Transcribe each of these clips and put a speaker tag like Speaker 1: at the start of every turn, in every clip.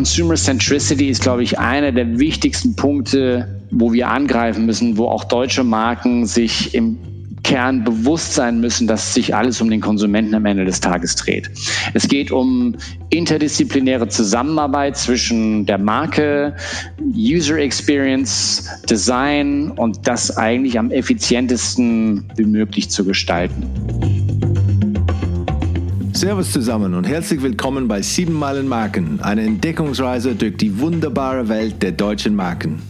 Speaker 1: Consumer Centricity ist, glaube ich, einer der wichtigsten Punkte, wo wir angreifen müssen, wo auch deutsche Marken sich im Kern bewusst sein müssen, dass sich alles um den Konsumenten am Ende des Tages dreht. Es geht um interdisziplinäre Zusammenarbeit zwischen der Marke, User Experience, Design und das eigentlich am effizientesten wie möglich zu gestalten.
Speaker 2: Servus zusammen und herzlich willkommen bei 7 Meilen Marken, eine Entdeckungsreise durch die wunderbare Welt der deutschen Marken.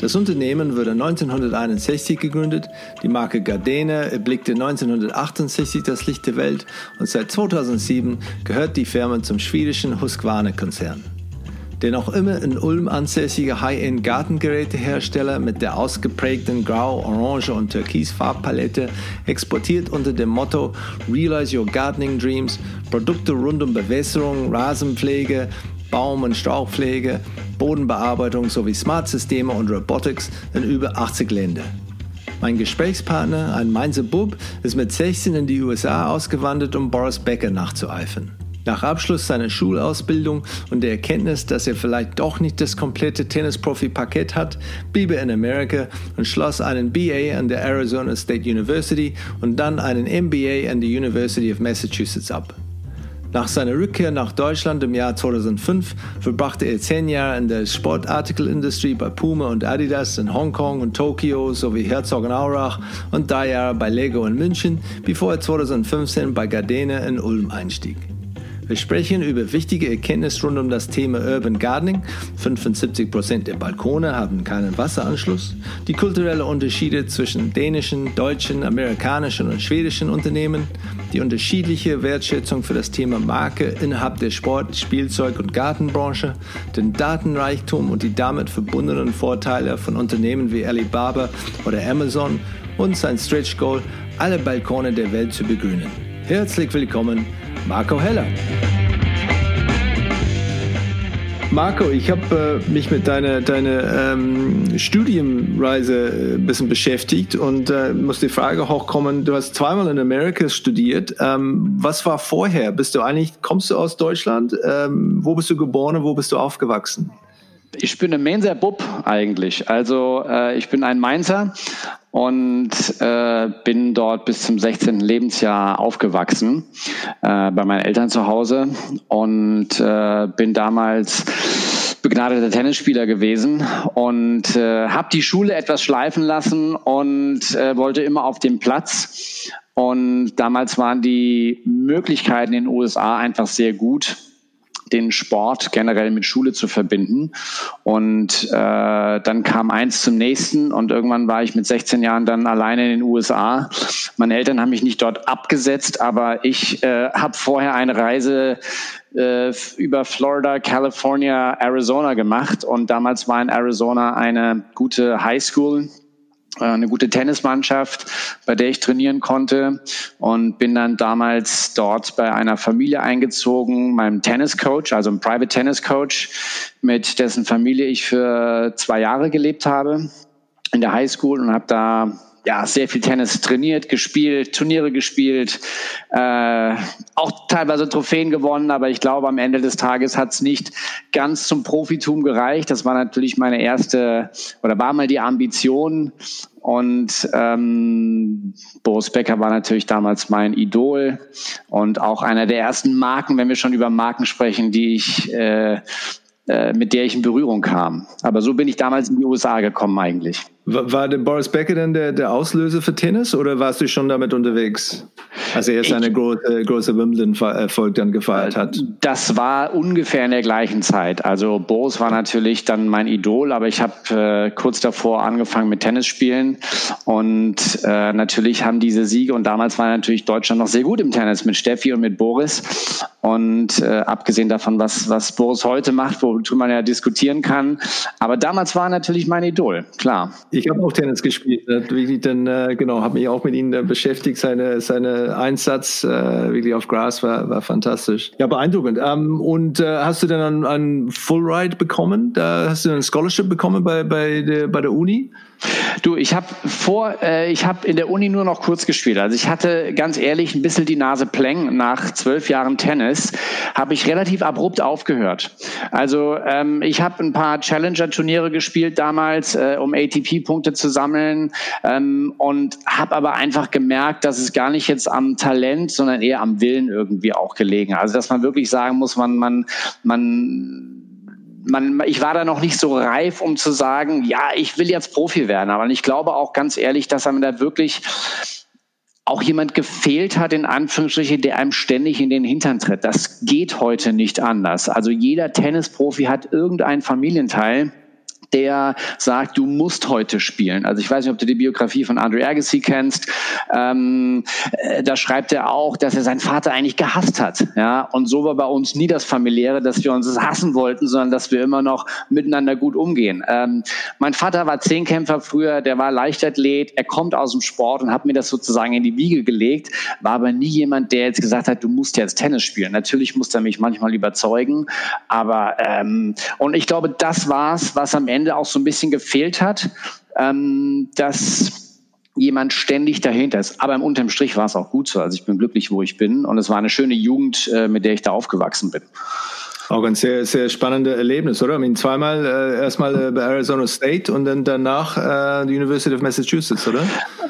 Speaker 2: Das Unternehmen wurde 1961 gegründet, die Marke Gardena erblickte 1968 das Licht der Welt und seit 2007 gehört die Firma zum schwedischen Husqvarna-Konzern. Der noch immer in Ulm ansässige High-End Gartengerätehersteller mit der ausgeprägten Grau-, Orange- und Türkis-Farbpalette exportiert unter dem Motto Realize Your Gardening Dreams Produkte rund um Bewässerung, Rasenpflege, Baum- und Strauchpflege, Bodenbearbeitung sowie Smart-Systeme und Robotics in über 80 Länder. Mein Gesprächspartner, ein Mainzer Bub, ist mit 16 in die USA ausgewandert, um Boris Becker nachzueifern. Nach Abschluss seiner Schulausbildung und der Erkenntnis, dass er vielleicht doch nicht das komplette Tennisprofi-Paket hat, blieb er in Amerika und schloss einen BA an der Arizona State University und dann einen MBA an der University of Massachusetts ab. Nach seiner Rückkehr nach Deutschland im Jahr 2005 verbrachte er zehn Jahre in der Sportartikelindustrie bei Puma und Adidas in Hongkong und Tokio sowie Herzogenaurach und drei Jahre bei Lego in München, bevor er 2015 bei Gardena in Ulm einstieg. Wir sprechen über wichtige Erkenntnisse rund um das Thema Urban Gardening. 75 Prozent der Balkone haben keinen Wasseranschluss. Die kulturellen Unterschiede zwischen dänischen, deutschen, amerikanischen und schwedischen Unternehmen. Die unterschiedliche Wertschätzung für das Thema Marke innerhalb der Sport-, Spielzeug- und Gartenbranche. Den Datenreichtum und die damit verbundenen Vorteile von Unternehmen wie Alibaba oder Amazon. Und sein Stretch Goal, alle Balkone der Welt zu begrünen. Herzlich willkommen Marco Heller. Marco, ich habe äh, mich mit deiner deine, ähm, Studienreise äh, ein bisschen beschäftigt und äh, muss die Frage hochkommen, du hast zweimal in Amerika studiert. Ähm, was war vorher? Bist du eigentlich, kommst du aus Deutschland? Ähm, wo bist du geboren? Wo bist du aufgewachsen?
Speaker 1: Ich bin ein Mainzer Bub eigentlich. Also äh, ich bin ein Mainzer und äh, bin dort bis zum 16. Lebensjahr aufgewachsen äh, bei meinen Eltern zu Hause und äh, bin damals begnadeter Tennisspieler gewesen und äh, habe die Schule etwas schleifen lassen und äh, wollte immer auf dem Platz. Und damals waren die Möglichkeiten in den USA einfach sehr gut den Sport generell mit Schule zu verbinden. Und äh, dann kam eins zum nächsten und irgendwann war ich mit 16 Jahren dann alleine in den USA. Meine Eltern haben mich nicht dort abgesetzt, aber ich äh, habe vorher eine Reise äh, über Florida, California, Arizona gemacht und damals war in Arizona eine gute High School eine gute Tennismannschaft, bei der ich trainieren konnte und bin dann damals dort bei einer Familie eingezogen, meinem Tenniscoach, also einem Private Tennis Coach, mit dessen Familie ich für zwei Jahre gelebt habe in der High School und habe da ja, sehr viel Tennis trainiert, gespielt, Turniere gespielt, äh, auch teilweise Trophäen gewonnen, aber ich glaube, am Ende des Tages hat es nicht ganz zum Profitum gereicht. Das war natürlich meine erste oder war mal die Ambition. Und ähm, Boris Becker war natürlich damals mein Idol und auch einer der ersten Marken, wenn wir schon über Marken sprechen, die ich äh, äh, mit der ich in Berührung kam. Aber so bin ich damals in die USA gekommen eigentlich.
Speaker 2: War der Boris Becker denn der, der Auslöser für Tennis oder warst du schon damit unterwegs, als er seine große, große Wimbledon-Erfolg dann gefeiert hat?
Speaker 1: Das war ungefähr in der gleichen Zeit. Also Boris war natürlich dann mein Idol, aber ich habe äh, kurz davor angefangen mit Tennis spielen und äh, natürlich haben diese Siege und damals war natürlich Deutschland noch sehr gut im Tennis mit Steffi und mit Boris und äh, abgesehen davon, was, was Boris heute macht, worüber man ja diskutieren kann. Aber damals war natürlich mein Idol, klar.
Speaker 2: Ich habe auch Tennis gespielt, wirklich dann, äh, genau, habe mich auch mit ihm äh, beschäftigt. Seine, seine Einsatz äh, wirklich auf Gras war, war fantastisch. Ja, beeindruckend. Ähm, und äh, hast du dann einen, einen Full Ride bekommen? Da hast du ein Scholarship bekommen bei, bei, der, bei der Uni?
Speaker 1: Du, ich habe vor, äh, ich habe in der Uni nur noch kurz gespielt. Also ich hatte ganz ehrlich ein bisschen die Nase pleng. Nach zwölf Jahren Tennis habe ich relativ abrupt aufgehört. Also ähm, ich habe ein paar Challenger-Turniere gespielt damals, äh, um ATP-Punkte zu sammeln ähm, und habe aber einfach gemerkt, dass es gar nicht jetzt am Talent, sondern eher am Willen irgendwie auch gelegen. Also dass man wirklich sagen muss, man man man man, ich war da noch nicht so reif, um zu sagen, ja, ich will jetzt Profi werden. Aber ich glaube auch ganz ehrlich, dass einem da wirklich auch jemand gefehlt hat, in Anführungsstrichen, der einem ständig in den Hintern tritt. Das geht heute nicht anders. Also jeder Tennisprofi hat irgendeinen Familienteil, der sagt, du musst heute spielen. Also ich weiß nicht, ob du die Biografie von Andre Agassi kennst. Ähm, äh, da schreibt er auch, dass er seinen Vater eigentlich gehasst hat. Ja, und so war bei uns nie das familiäre, dass wir uns hassen wollten, sondern dass wir immer noch miteinander gut umgehen. Ähm, mein Vater war Zehnkämpfer früher, der war Leichtathlet, er kommt aus dem Sport und hat mir das sozusagen in die Wiege gelegt, war aber nie jemand, der jetzt gesagt hat, du musst jetzt Tennis spielen. Natürlich musste er mich manchmal überzeugen, aber ähm, und ich glaube, das war's, was am Ende Ende auch so ein bisschen gefehlt hat, ähm, dass jemand ständig dahinter ist. Aber im unterm Strich war es auch gut so. Also ich bin glücklich, wo ich bin. Und es war eine schöne Jugend, äh, mit der ich da aufgewachsen bin.
Speaker 2: Auch ein sehr, sehr spannendes Erlebnis, oder? Ich meine, zweimal äh, erstmal äh, bei Arizona State und dann danach äh, die University of Massachusetts, oder?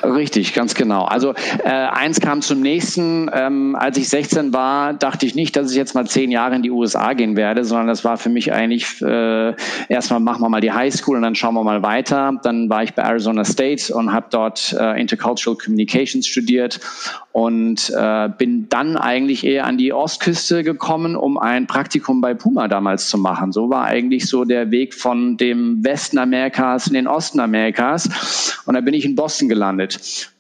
Speaker 1: Richtig, ganz genau. Also äh, eins kam zum nächsten. Ähm, als ich 16 war, dachte ich nicht, dass ich jetzt mal zehn Jahre in die USA gehen werde, sondern das war für mich eigentlich äh, erstmal machen wir mal die High School und dann schauen wir mal weiter. Dann war ich bei Arizona State und habe dort äh, Intercultural Communications studiert und bin dann eigentlich eher an die Ostküste gekommen, um ein Praktikum bei Puma damals zu machen. So war eigentlich so der Weg von dem Westen Amerikas in den Osten Amerikas und da bin ich in Boston gelandet.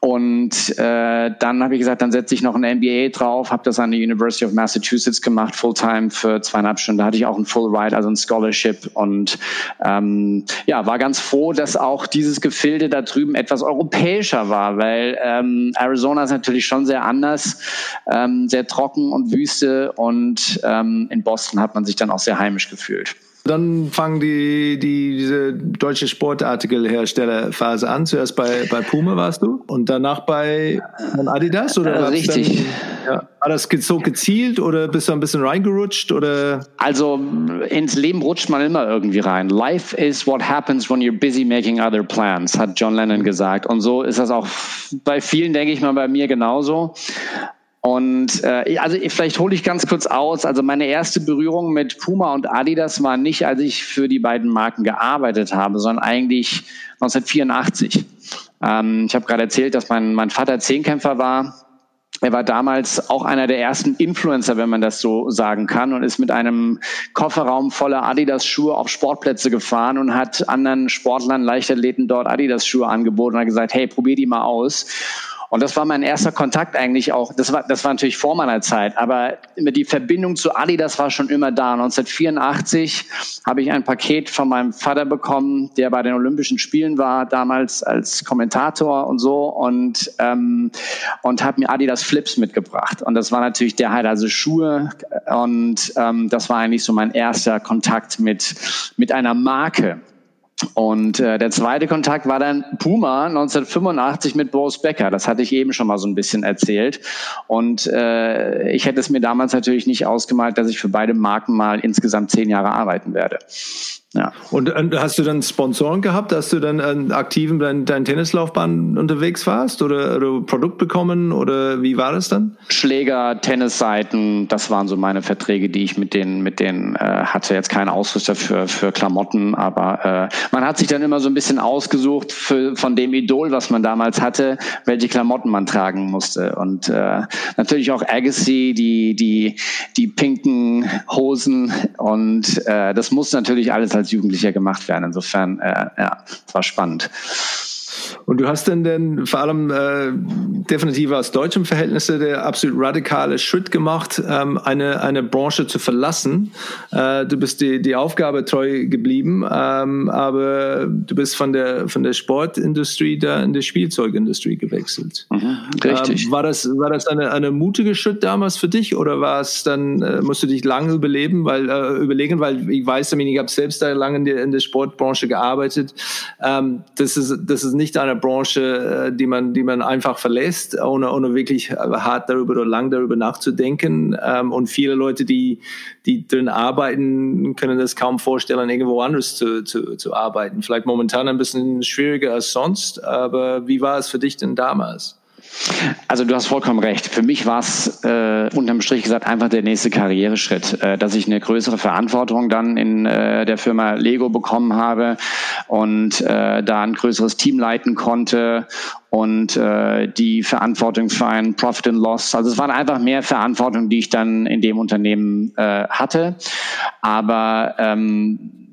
Speaker 1: Und äh, dann habe ich gesagt, dann setze ich noch ein MBA drauf, habe das an der University of Massachusetts gemacht, Fulltime für zweieinhalb Stunden. Da hatte ich auch ein Full Ride, also ein Scholarship. Und ähm, ja, war ganz froh, dass auch dieses Gefilde da drüben etwas europäischer war, weil ähm, Arizona ist natürlich schon sehr anders, ähm, sehr trocken und Wüste. Und ähm, in Boston hat man sich dann auch sehr heimisch gefühlt.
Speaker 2: Dann fangen die, die, diese deutsche Sportartikelherstellerphase an. Zuerst bei, bei Puma warst du und danach bei Adidas? Oder
Speaker 1: äh, richtig.
Speaker 2: Dann, ja, war das so gezielt oder bist du ein bisschen reingerutscht? Oder?
Speaker 1: Also ins Leben rutscht man immer irgendwie rein. Life is what happens when you're busy making other plans, hat John Lennon gesagt. Und so ist das auch bei vielen, denke ich mal, bei mir genauso. Und äh, also vielleicht hole ich ganz kurz aus. Also meine erste Berührung mit Puma und Adidas war nicht, als ich für die beiden Marken gearbeitet habe, sondern eigentlich 1984. Ähm, ich habe gerade erzählt, dass mein, mein Vater Zehnkämpfer war. Er war damals auch einer der ersten Influencer, wenn man das so sagen kann, und ist mit einem Kofferraum voller Adidas-Schuhe auf Sportplätze gefahren und hat anderen Sportlern, Leichtathleten dort Adidas-Schuhe angeboten und hat gesagt, hey, probier die mal aus. Und das war mein erster Kontakt eigentlich auch. Das war, das war natürlich vor meiner Zeit, aber die Verbindung zu Adidas war schon immer da. 1984 habe ich ein Paket von meinem Vater bekommen, der bei den Olympischen Spielen war, damals als Kommentator und so und, ähm, und habe mir Adidas Flips mitgebracht. Und das war natürlich der halt also Schuhe und ähm, das war eigentlich so mein erster Kontakt mit, mit einer Marke. Und äh, der zweite Kontakt war dann Puma 1985 mit Boris Becker. Das hatte ich eben schon mal so ein bisschen erzählt. Und äh, ich hätte es mir damals natürlich nicht ausgemalt, dass ich für beide Marken mal insgesamt zehn Jahre arbeiten werde.
Speaker 2: Ja. Und, und, hast du dann Sponsoren gehabt, dass du dann aktiv in dein, dein Tennislaufbahn unterwegs warst oder, oder Produkt bekommen oder wie war das dann?
Speaker 1: Schläger, Tennisseiten, das waren so meine Verträge, die ich mit denen mit denen äh, hatte. Jetzt kein Ausrüster für für Klamotten, aber äh, man hat sich dann immer so ein bisschen ausgesucht für, von dem Idol, was man damals hatte, welche Klamotten man tragen musste und äh, natürlich auch Agassi, die die die pinken Hosen und äh, das muss natürlich alles als Jugendlicher gemacht werden. Insofern, äh, ja, es war spannend.
Speaker 2: Und du hast denn denn vor allem äh, definitiv aus deutschem Verhältnisse der absolut radikale Schritt gemacht, ähm, eine, eine Branche zu verlassen. Äh, du bist die, die Aufgabe treu geblieben, ähm, aber du bist von der, von der Sportindustrie da in die Spielzeugindustrie gewechselt. Mhm, richtig. Ähm, war das, war das eine, eine mutige Schritt damals für dich oder war es dann, äh, musst du dich lange überleben, weil, äh, überlegen, weil ich weiß, ich habe selbst da lange in der, in der Sportbranche gearbeitet. Ähm, das ist, das ist nicht eine Branche, äh, die man, die man einfach verlässt, ohne, ohne wirklich hart darüber oder lang darüber nachzudenken. Ähm, und viele Leute, die, die drin arbeiten, können das kaum vorstellen, irgendwo anders zu, zu, zu arbeiten. Vielleicht momentan ein bisschen schwieriger als sonst, aber wie war es für dich denn damals?
Speaker 1: Also du hast vollkommen recht. Für mich war es äh, unterm Strich gesagt einfach der nächste Karriereschritt, äh, dass ich eine größere Verantwortung dann in äh, der Firma Lego bekommen habe und äh, da ein größeres Team leiten konnte und äh, die Verantwortung für einen Profit and Loss. Also es waren einfach mehr Verantwortung, die ich dann in dem Unternehmen äh, hatte. Aber ähm,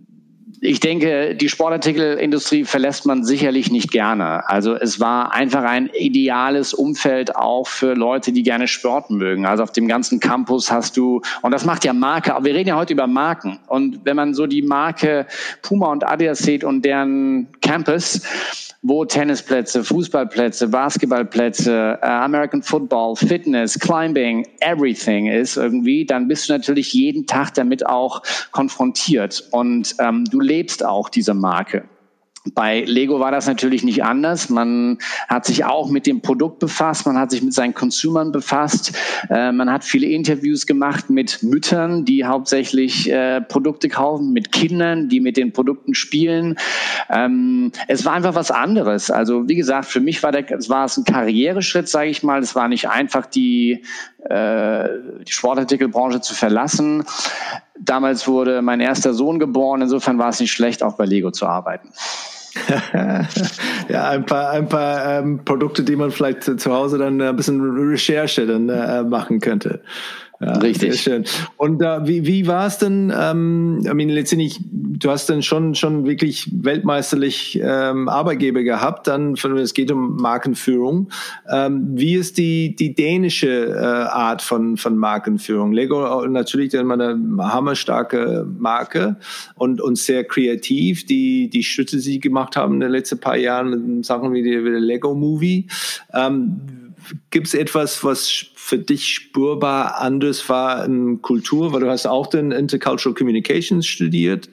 Speaker 1: ich denke, die Sportartikelindustrie verlässt man sicherlich nicht gerne. Also es war einfach ein ideales Umfeld auch für Leute, die gerne Sport mögen. Also auf dem ganzen Campus hast du, und das macht ja Marke, aber wir reden ja heute über Marken. Und wenn man so die Marke Puma und Adidas sieht und deren Campus, wo Tennisplätze, Fußballplätze, Basketballplätze, äh, American Football, Fitness, Climbing, everything ist irgendwie, dann bist du natürlich jeden Tag damit auch konfrontiert und ähm, du lebst auch diese Marke. Bei Lego war das natürlich nicht anders. Man hat sich auch mit dem Produkt befasst, man hat sich mit seinen Consumern befasst, äh, man hat viele Interviews gemacht mit Müttern, die hauptsächlich äh, Produkte kaufen, mit Kindern, die mit den Produkten spielen. Ähm, es war einfach was anderes. Also wie gesagt, für mich war, der, war es ein Karriereschritt, sage ich mal. Es war nicht einfach die, äh, die Sportartikelbranche zu verlassen. Damals wurde mein erster Sohn geboren. Insofern war es nicht schlecht, auch bei Lego zu arbeiten.
Speaker 2: ja, ein paar, ein paar ähm, Produkte, die man vielleicht zu Hause dann ein bisschen Recherche dann äh, machen könnte. Ja, Richtig. Sehr schön. Und äh, wie, wie war es denn? Ähm, I mean, letztendlich, du hast dann schon schon wirklich weltmeisterlich ähm, Arbeitgeber gehabt. Dann, es geht um Markenführung, ähm, wie ist die die dänische äh, Art von von Markenführung? Lego natürlich dann mal eine hammerstarke Marke und und sehr kreativ. Die die Schritte, die sie gemacht haben in den letzten paar Jahren mit Sachen wie der, wie der Lego Movie. Ähm, Gibt es etwas, was für dich spürbar anders war in Kultur, weil du hast auch den Intercultural Communications studiert.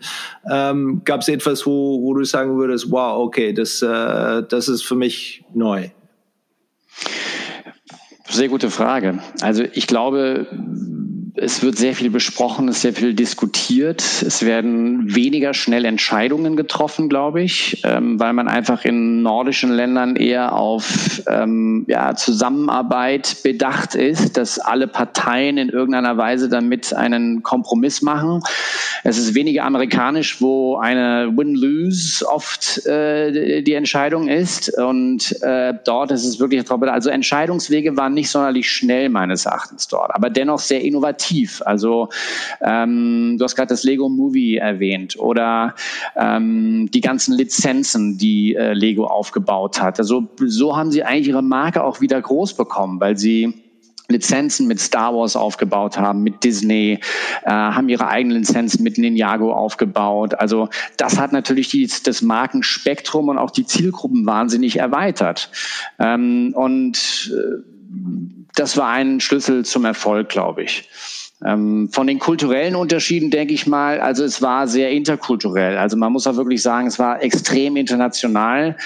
Speaker 2: Ähm, Gab es etwas, wo, wo du sagen würdest, wow, okay, das, äh, das ist für mich neu?
Speaker 1: Sehr gute Frage. Also ich glaube, es wird sehr viel besprochen, es ist sehr viel diskutiert. Es werden weniger schnell Entscheidungen getroffen, glaube ich, ähm, weil man einfach in nordischen Ländern eher auf ähm, ja, Zusammenarbeit bedacht ist, dass alle Parteien in irgendeiner Weise damit einen Kompromiss machen. Es ist weniger amerikanisch, wo eine Win-Lose oft äh, die Entscheidung ist. Und äh, dort ist es wirklich, also Entscheidungswege waren nicht sonderlich schnell meines Erachtens dort, aber dennoch sehr innovativ kreativ. Also ähm, du hast gerade das Lego Movie erwähnt oder ähm, die ganzen Lizenzen, die äh, Lego aufgebaut hat. Also so haben sie eigentlich ihre Marke auch wieder groß bekommen, weil sie Lizenzen mit Star Wars aufgebaut haben, mit Disney, äh, haben ihre eigenen Lizenzen mit Ninjago aufgebaut. Also das hat natürlich die, das Markenspektrum und auch die Zielgruppen wahnsinnig erweitert. Ähm, und äh, das war ein Schlüssel zum Erfolg, glaube ich. Ähm, von den kulturellen Unterschieden denke ich mal, also es war sehr interkulturell. Also man muss auch wirklich sagen, es war extrem international.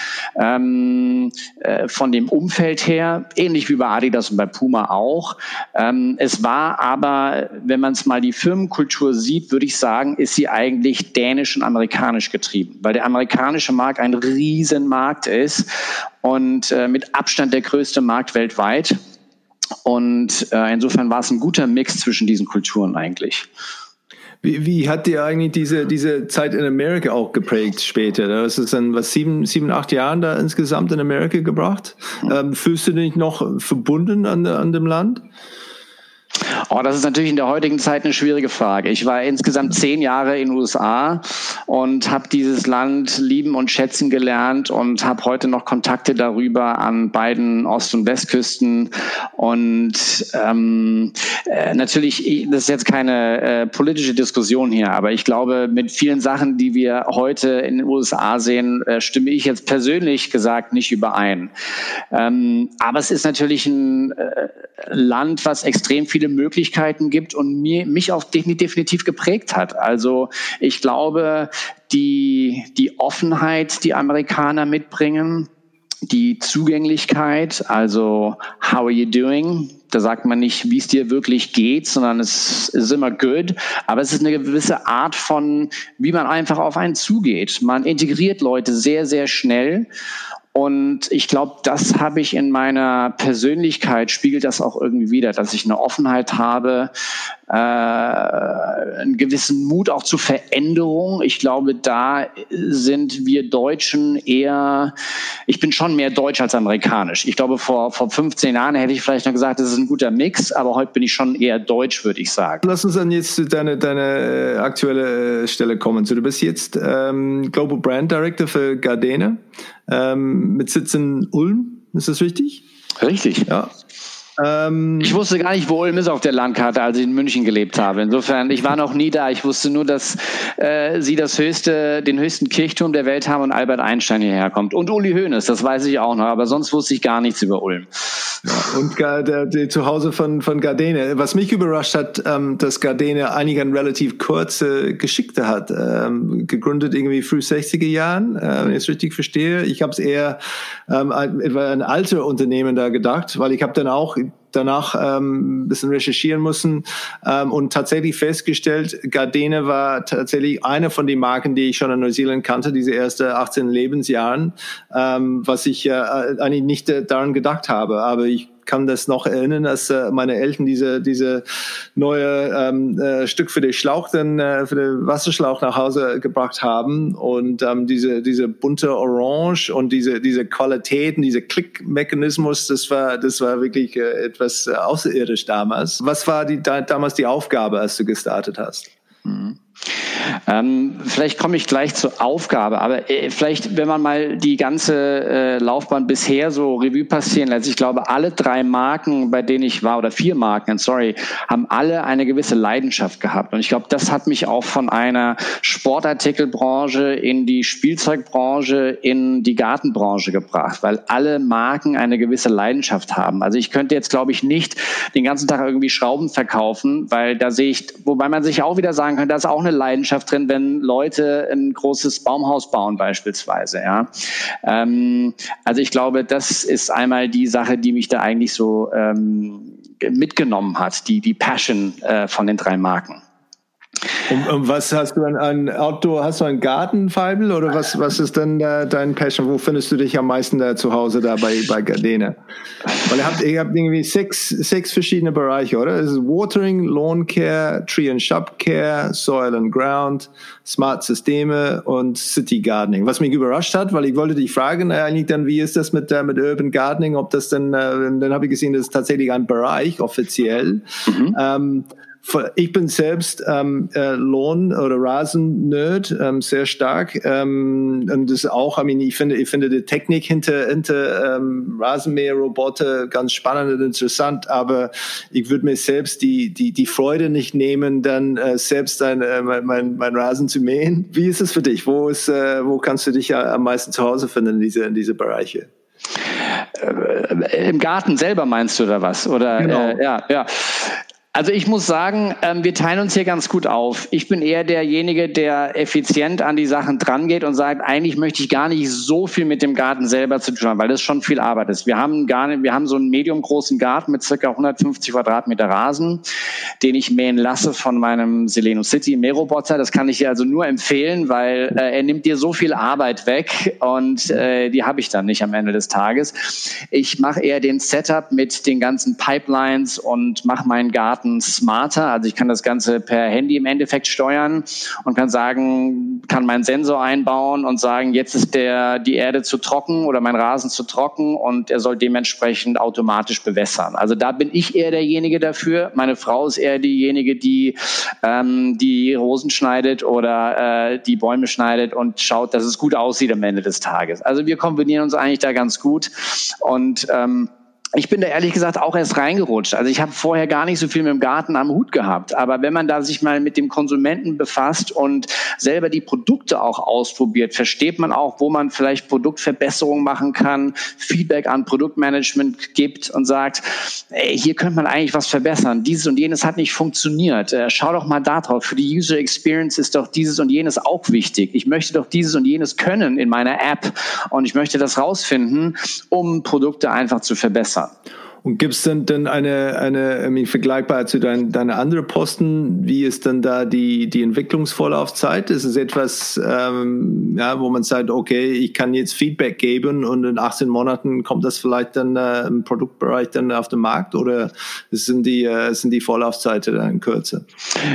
Speaker 1: Ähm, äh, von dem Umfeld her, ähnlich wie bei Adidas und bei Puma auch. Ähm, es war aber, wenn man es mal die Firmenkultur sieht, würde ich sagen, ist sie eigentlich dänisch und amerikanisch getrieben, weil der amerikanische Markt ein Riesenmarkt ist und äh, mit Abstand der größte Markt weltweit. Und äh, insofern war es ein guter Mix zwischen diesen Kulturen eigentlich.
Speaker 2: Wie, wie hat dir eigentlich diese, diese Zeit in Amerika auch geprägt später? Das ist dann was sieben, sieben, acht Jahren da insgesamt in Amerika gebracht. Hm. Ähm, fühlst du dich noch verbunden an, an dem Land?
Speaker 1: Oh, das ist natürlich in der heutigen Zeit eine schwierige Frage. Ich war insgesamt zehn Jahre in den USA und habe dieses Land lieben und schätzen gelernt und habe heute noch Kontakte darüber an beiden Ost- und Westküsten. Und ähm, äh, natürlich, das ist jetzt keine äh, politische Diskussion hier, aber ich glaube, mit vielen Sachen, die wir heute in den USA sehen, äh, stimme ich jetzt persönlich gesagt nicht überein. Ähm, aber es ist natürlich ein äh, Land, was extrem viele Möglichkeiten gibt und mir, mich auch definitiv geprägt hat. Also ich glaube, die, die Offenheit, die Amerikaner mitbringen, die Zugänglichkeit, also how are you doing? Da sagt man nicht, wie es dir wirklich geht, sondern es ist immer good. Aber es ist eine gewisse Art von, wie man einfach auf einen zugeht. Man integriert Leute sehr, sehr schnell. Und ich glaube, das habe ich in meiner Persönlichkeit, spiegelt das auch irgendwie wieder, dass ich eine Offenheit habe, äh, einen gewissen Mut auch zur Veränderung. Ich glaube, da sind wir Deutschen eher, ich bin schon mehr deutsch als amerikanisch. Ich glaube, vor, vor 15 Jahren hätte ich vielleicht noch gesagt, das ist ein guter Mix, aber heute bin ich schon eher deutsch, würde ich sagen.
Speaker 2: Lass uns dann jetzt zu deiner deine äh, aktuelle äh, Stelle kommen. Du bist jetzt ähm, Global Brand Director für Gardena ähm, mit Sitz in Ulm. Ist das richtig?
Speaker 1: Richtig. Ja. Ähm, ich wusste gar nicht, wo Ulm ist auf der Landkarte, als ich in München gelebt habe. Insofern, ich war noch nie da. Ich wusste nur, dass äh, sie das höchste, den höchsten Kirchturm der Welt haben und Albert Einstein hierher kommt. Und Uli Hoeneß, das weiß ich auch noch. Aber sonst wusste ich gar nichts über Ulm.
Speaker 2: Ja, und der, der Zuhause von, von Gardene. Was mich überrascht hat, ähm, dass Gardene einige relativ kurze Geschichte hat. Ähm, gegründet irgendwie früh 60er Jahren, äh, wenn ich es richtig verstehe. Ich habe es eher ähm, etwa ein alter Unternehmen da gedacht, weil ich habe dann auch danach ähm, bisschen recherchieren müssen ähm, und tatsächlich festgestellt, Gardene war tatsächlich eine von den Marken, die ich schon in Neuseeland kannte, diese ersten 18 Lebensjahren, ähm, was ich äh, eigentlich nicht äh, daran gedacht habe. Aber ich kann das noch erinnern, dass äh, meine Eltern diese diese neue ähm, äh, Stück für den Schlauch, dann äh, für den Wasserschlauch nach Hause gebracht haben und ähm, diese diese bunte Orange und diese diese Qualitäten, diese Klickmechanismus, das war das war wirklich äh, etwas äh, außerirdisch damals. Was war die da, damals die Aufgabe, als du gestartet hast?
Speaker 1: Mhm. Ähm, vielleicht komme ich gleich zur Aufgabe, aber äh, vielleicht, wenn man mal die ganze äh, Laufbahn bisher so Revue passieren lässt, ich glaube, alle drei Marken, bei denen ich war, oder vier Marken, sorry, haben alle eine gewisse Leidenschaft gehabt. Und ich glaube, das hat mich auch von einer Sportartikelbranche in die Spielzeugbranche, in die Gartenbranche gebracht, weil alle Marken eine gewisse Leidenschaft haben. Also ich könnte jetzt, glaube ich, nicht den ganzen Tag irgendwie Schrauben verkaufen, weil da sehe ich, wobei man sich auch wieder sagen kann, da ist auch eine Leidenschaft drin, wenn Leute ein großes Baumhaus bauen beispielsweise. Ja, ähm, also ich glaube, das ist einmal die Sache, die mich da eigentlich so ähm, mitgenommen hat, die die Passion äh, von den drei Marken.
Speaker 2: Und, und, was hast du an, an Outdoor? Hast du einen Garten, Feibel? Oder was, was ist denn äh, dein Passion? Wo findest du dich am meisten da zu Hause da bei, bei Gardena? Weil ihr habt, ihr habt irgendwie sechs, sechs verschiedene Bereiche, oder? Es ist Watering, Lawn Care, Tree and Shop Care, Soil and Ground, Smart Systeme und City Gardening. Was mich überrascht hat, weil ich wollte dich fragen, äh, eigentlich dann, wie ist das mit, äh, mit Urban Gardening? Ob das denn, äh, dann habe ich gesehen, das ist tatsächlich ein Bereich offiziell. Mhm. Ähm, ich bin selbst ähm, äh, Lohn- oder Rasen-Nerd, ähm, sehr stark. Ähm, und das auch, I mean, ich finde, ich finde die Technik hinter, hinter ähm, Rasenmäher-Roboter ganz spannend und interessant, aber ich würde mir selbst die, die, die Freude nicht nehmen, dann äh, selbst ein, äh, mein, mein, mein Rasen zu mähen. Wie ist es für dich? Wo, ist, äh, wo kannst du dich ja am meisten zu Hause finden in diese, in diese Bereiche?
Speaker 1: Äh, Im Garten selber meinst du oder was? Oder
Speaker 2: genau.
Speaker 1: äh, ja, ja. Also ich muss sagen, ähm, wir teilen uns hier ganz gut auf. Ich bin eher derjenige, der effizient an die Sachen drangeht und sagt, eigentlich möchte ich gar nicht so viel mit dem Garten selber zu tun haben, weil das schon viel Arbeit ist. Wir haben gar nicht, wir haben so einen medium großen Garten mit circa 150 Quadratmeter Rasen, den ich mähen lasse von meinem Seleno City Mähroboter. Das kann ich dir also nur empfehlen, weil äh, er nimmt dir so viel Arbeit weg und äh, die habe ich dann nicht am Ende des Tages. Ich mache eher den Setup mit den ganzen Pipelines und mache meinen Garten Daten smarter. Also ich kann das Ganze per Handy im Endeffekt steuern und kann sagen, kann meinen Sensor einbauen und sagen, jetzt ist der, die Erde zu trocken oder mein Rasen zu trocken und er soll dementsprechend automatisch bewässern. Also da bin ich eher derjenige dafür. Meine Frau ist eher diejenige, die ähm, die Rosen schneidet oder äh, die Bäume schneidet und schaut, dass es gut aussieht am Ende des Tages. Also wir kombinieren uns eigentlich da ganz gut und ähm, ich bin da ehrlich gesagt auch erst reingerutscht. Also ich habe vorher gar nicht so viel mit dem Garten am Hut gehabt. Aber wenn man da sich mal mit dem Konsumenten befasst und selber die Produkte auch ausprobiert, versteht man auch, wo man vielleicht Produktverbesserungen machen kann, Feedback an Produktmanagement gibt und sagt, ey, hier könnte man eigentlich was verbessern. Dieses und jenes hat nicht funktioniert. Äh, schau doch mal da drauf. Für die User Experience ist doch dieses und jenes auch wichtig. Ich möchte doch dieses und jenes können in meiner App und ich möchte das rausfinden, um Produkte einfach zu verbessern. up.
Speaker 2: Und gibt es denn, denn eine, eine vergleichbar zu deinen deine anderen Posten, wie ist denn da die, die Entwicklungsvorlaufzeit? Ist es etwas, ähm, ja, wo man sagt, okay, ich kann jetzt Feedback geben und in 18 Monaten kommt das vielleicht dann äh, im Produktbereich dann auf den Markt oder sind die, äh, sind die Vorlaufzeiten dann kürzer?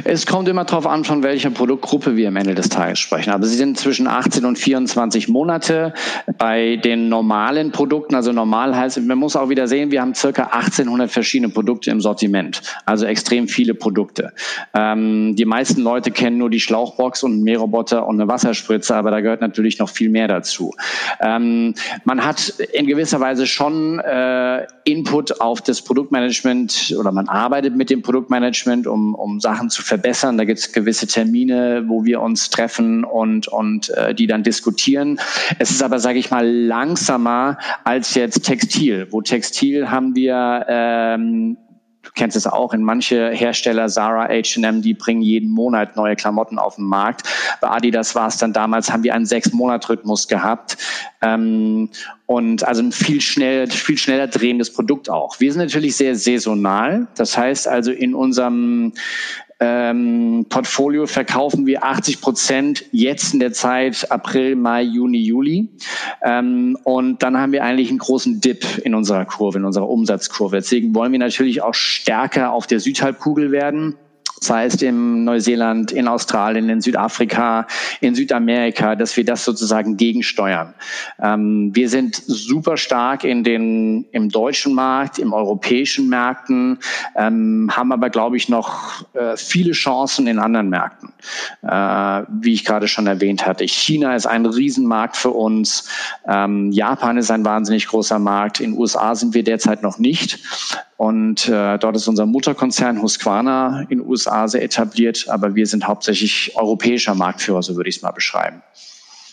Speaker 1: Es kommt immer darauf an, von welcher Produktgruppe wir am Ende des Tages sprechen. Aber sie sind zwischen 18 und 24 Monate. Bei den normalen Produkten, also normal heißt, man muss auch wieder sehen, wir haben circa circa 1800 verschiedene Produkte im Sortiment, also extrem viele Produkte. Ähm, die meisten Leute kennen nur die Schlauchbox und einen Mähroboter und eine Wasserspritze, aber da gehört natürlich noch viel mehr dazu. Ähm, man hat in gewisser Weise schon äh, Input auf das Produktmanagement oder man arbeitet mit dem Produktmanagement, um, um Sachen zu verbessern. Da gibt es gewisse Termine, wo wir uns treffen und, und äh, die dann diskutieren. Es ist aber, sage ich mal, langsamer als jetzt Textil. Wo Textil haben wir wir, ähm, du kennst es auch, in manche Hersteller, Zara, H&M, die bringen jeden Monat neue Klamotten auf den Markt. Bei Adidas war es dann damals, haben wir einen Sechs-Monat-Rhythmus gehabt. Ähm, und also ein viel, schnell, viel schneller drehendes Produkt auch. Wir sind natürlich sehr saisonal. Das heißt also in unserem ähm, Portfolio verkaufen wir 80 Prozent jetzt in der Zeit April, Mai, Juni, Juli. Ähm, und dann haben wir eigentlich einen großen Dip in unserer Kurve, in unserer Umsatzkurve. Deswegen wollen wir natürlich auch stärker auf der Südhalbkugel werden das heißt in Neuseeland, in Australien, in Südafrika, in Südamerika, dass wir das sozusagen gegensteuern. Ähm, wir sind super stark in den, im deutschen Markt, im europäischen Märkten, ähm, haben aber, glaube ich, noch äh, viele Chancen in anderen Märkten. Äh, wie ich gerade schon erwähnt hatte. China ist ein Riesenmarkt für uns. Ähm, Japan ist ein wahnsinnig großer Markt. In USA sind wir derzeit noch nicht. Und äh, dort ist unser Mutterkonzern Husqvarna in den USA sehr etabliert, aber wir sind hauptsächlich europäischer Marktführer, so würde ich es mal beschreiben.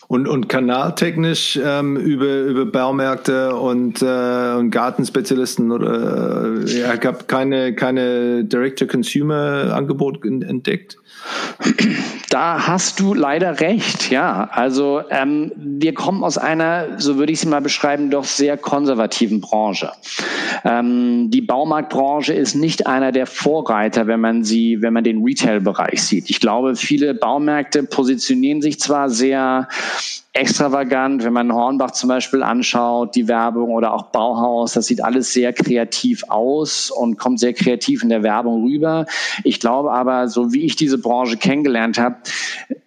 Speaker 2: Und, und kanaltechnisch ähm, über, über Baumärkte und, äh, und Gartenspezialisten oder äh, ja, gab keine, keine Direct-to-Consumer-Angebot entdeckt?
Speaker 1: Da hast du leider recht, ja. Also ähm, wir kommen aus einer, so würde ich sie mal beschreiben, doch sehr konservativen Branche. Ähm, die Baumarktbranche ist nicht einer der Vorreiter, wenn man sie, wenn man den Retail-Bereich sieht. Ich glaube, viele Baumärkte positionieren sich zwar sehr extravagant, wenn man Hornbach zum Beispiel anschaut, die Werbung oder auch Bauhaus, das sieht alles sehr kreativ aus und kommt sehr kreativ in der Werbung rüber. Ich glaube aber, so wie ich diese Branche kennengelernt habe,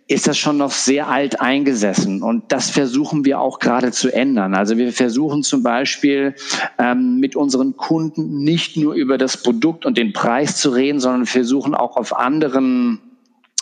Speaker 1: ist das schon noch sehr alt eingesessen. Und das versuchen wir auch gerade zu ändern. Also wir versuchen zum Beispiel ähm, mit unseren Kunden nicht nur über das Produkt und den Preis zu reden, sondern versuchen auch auf anderen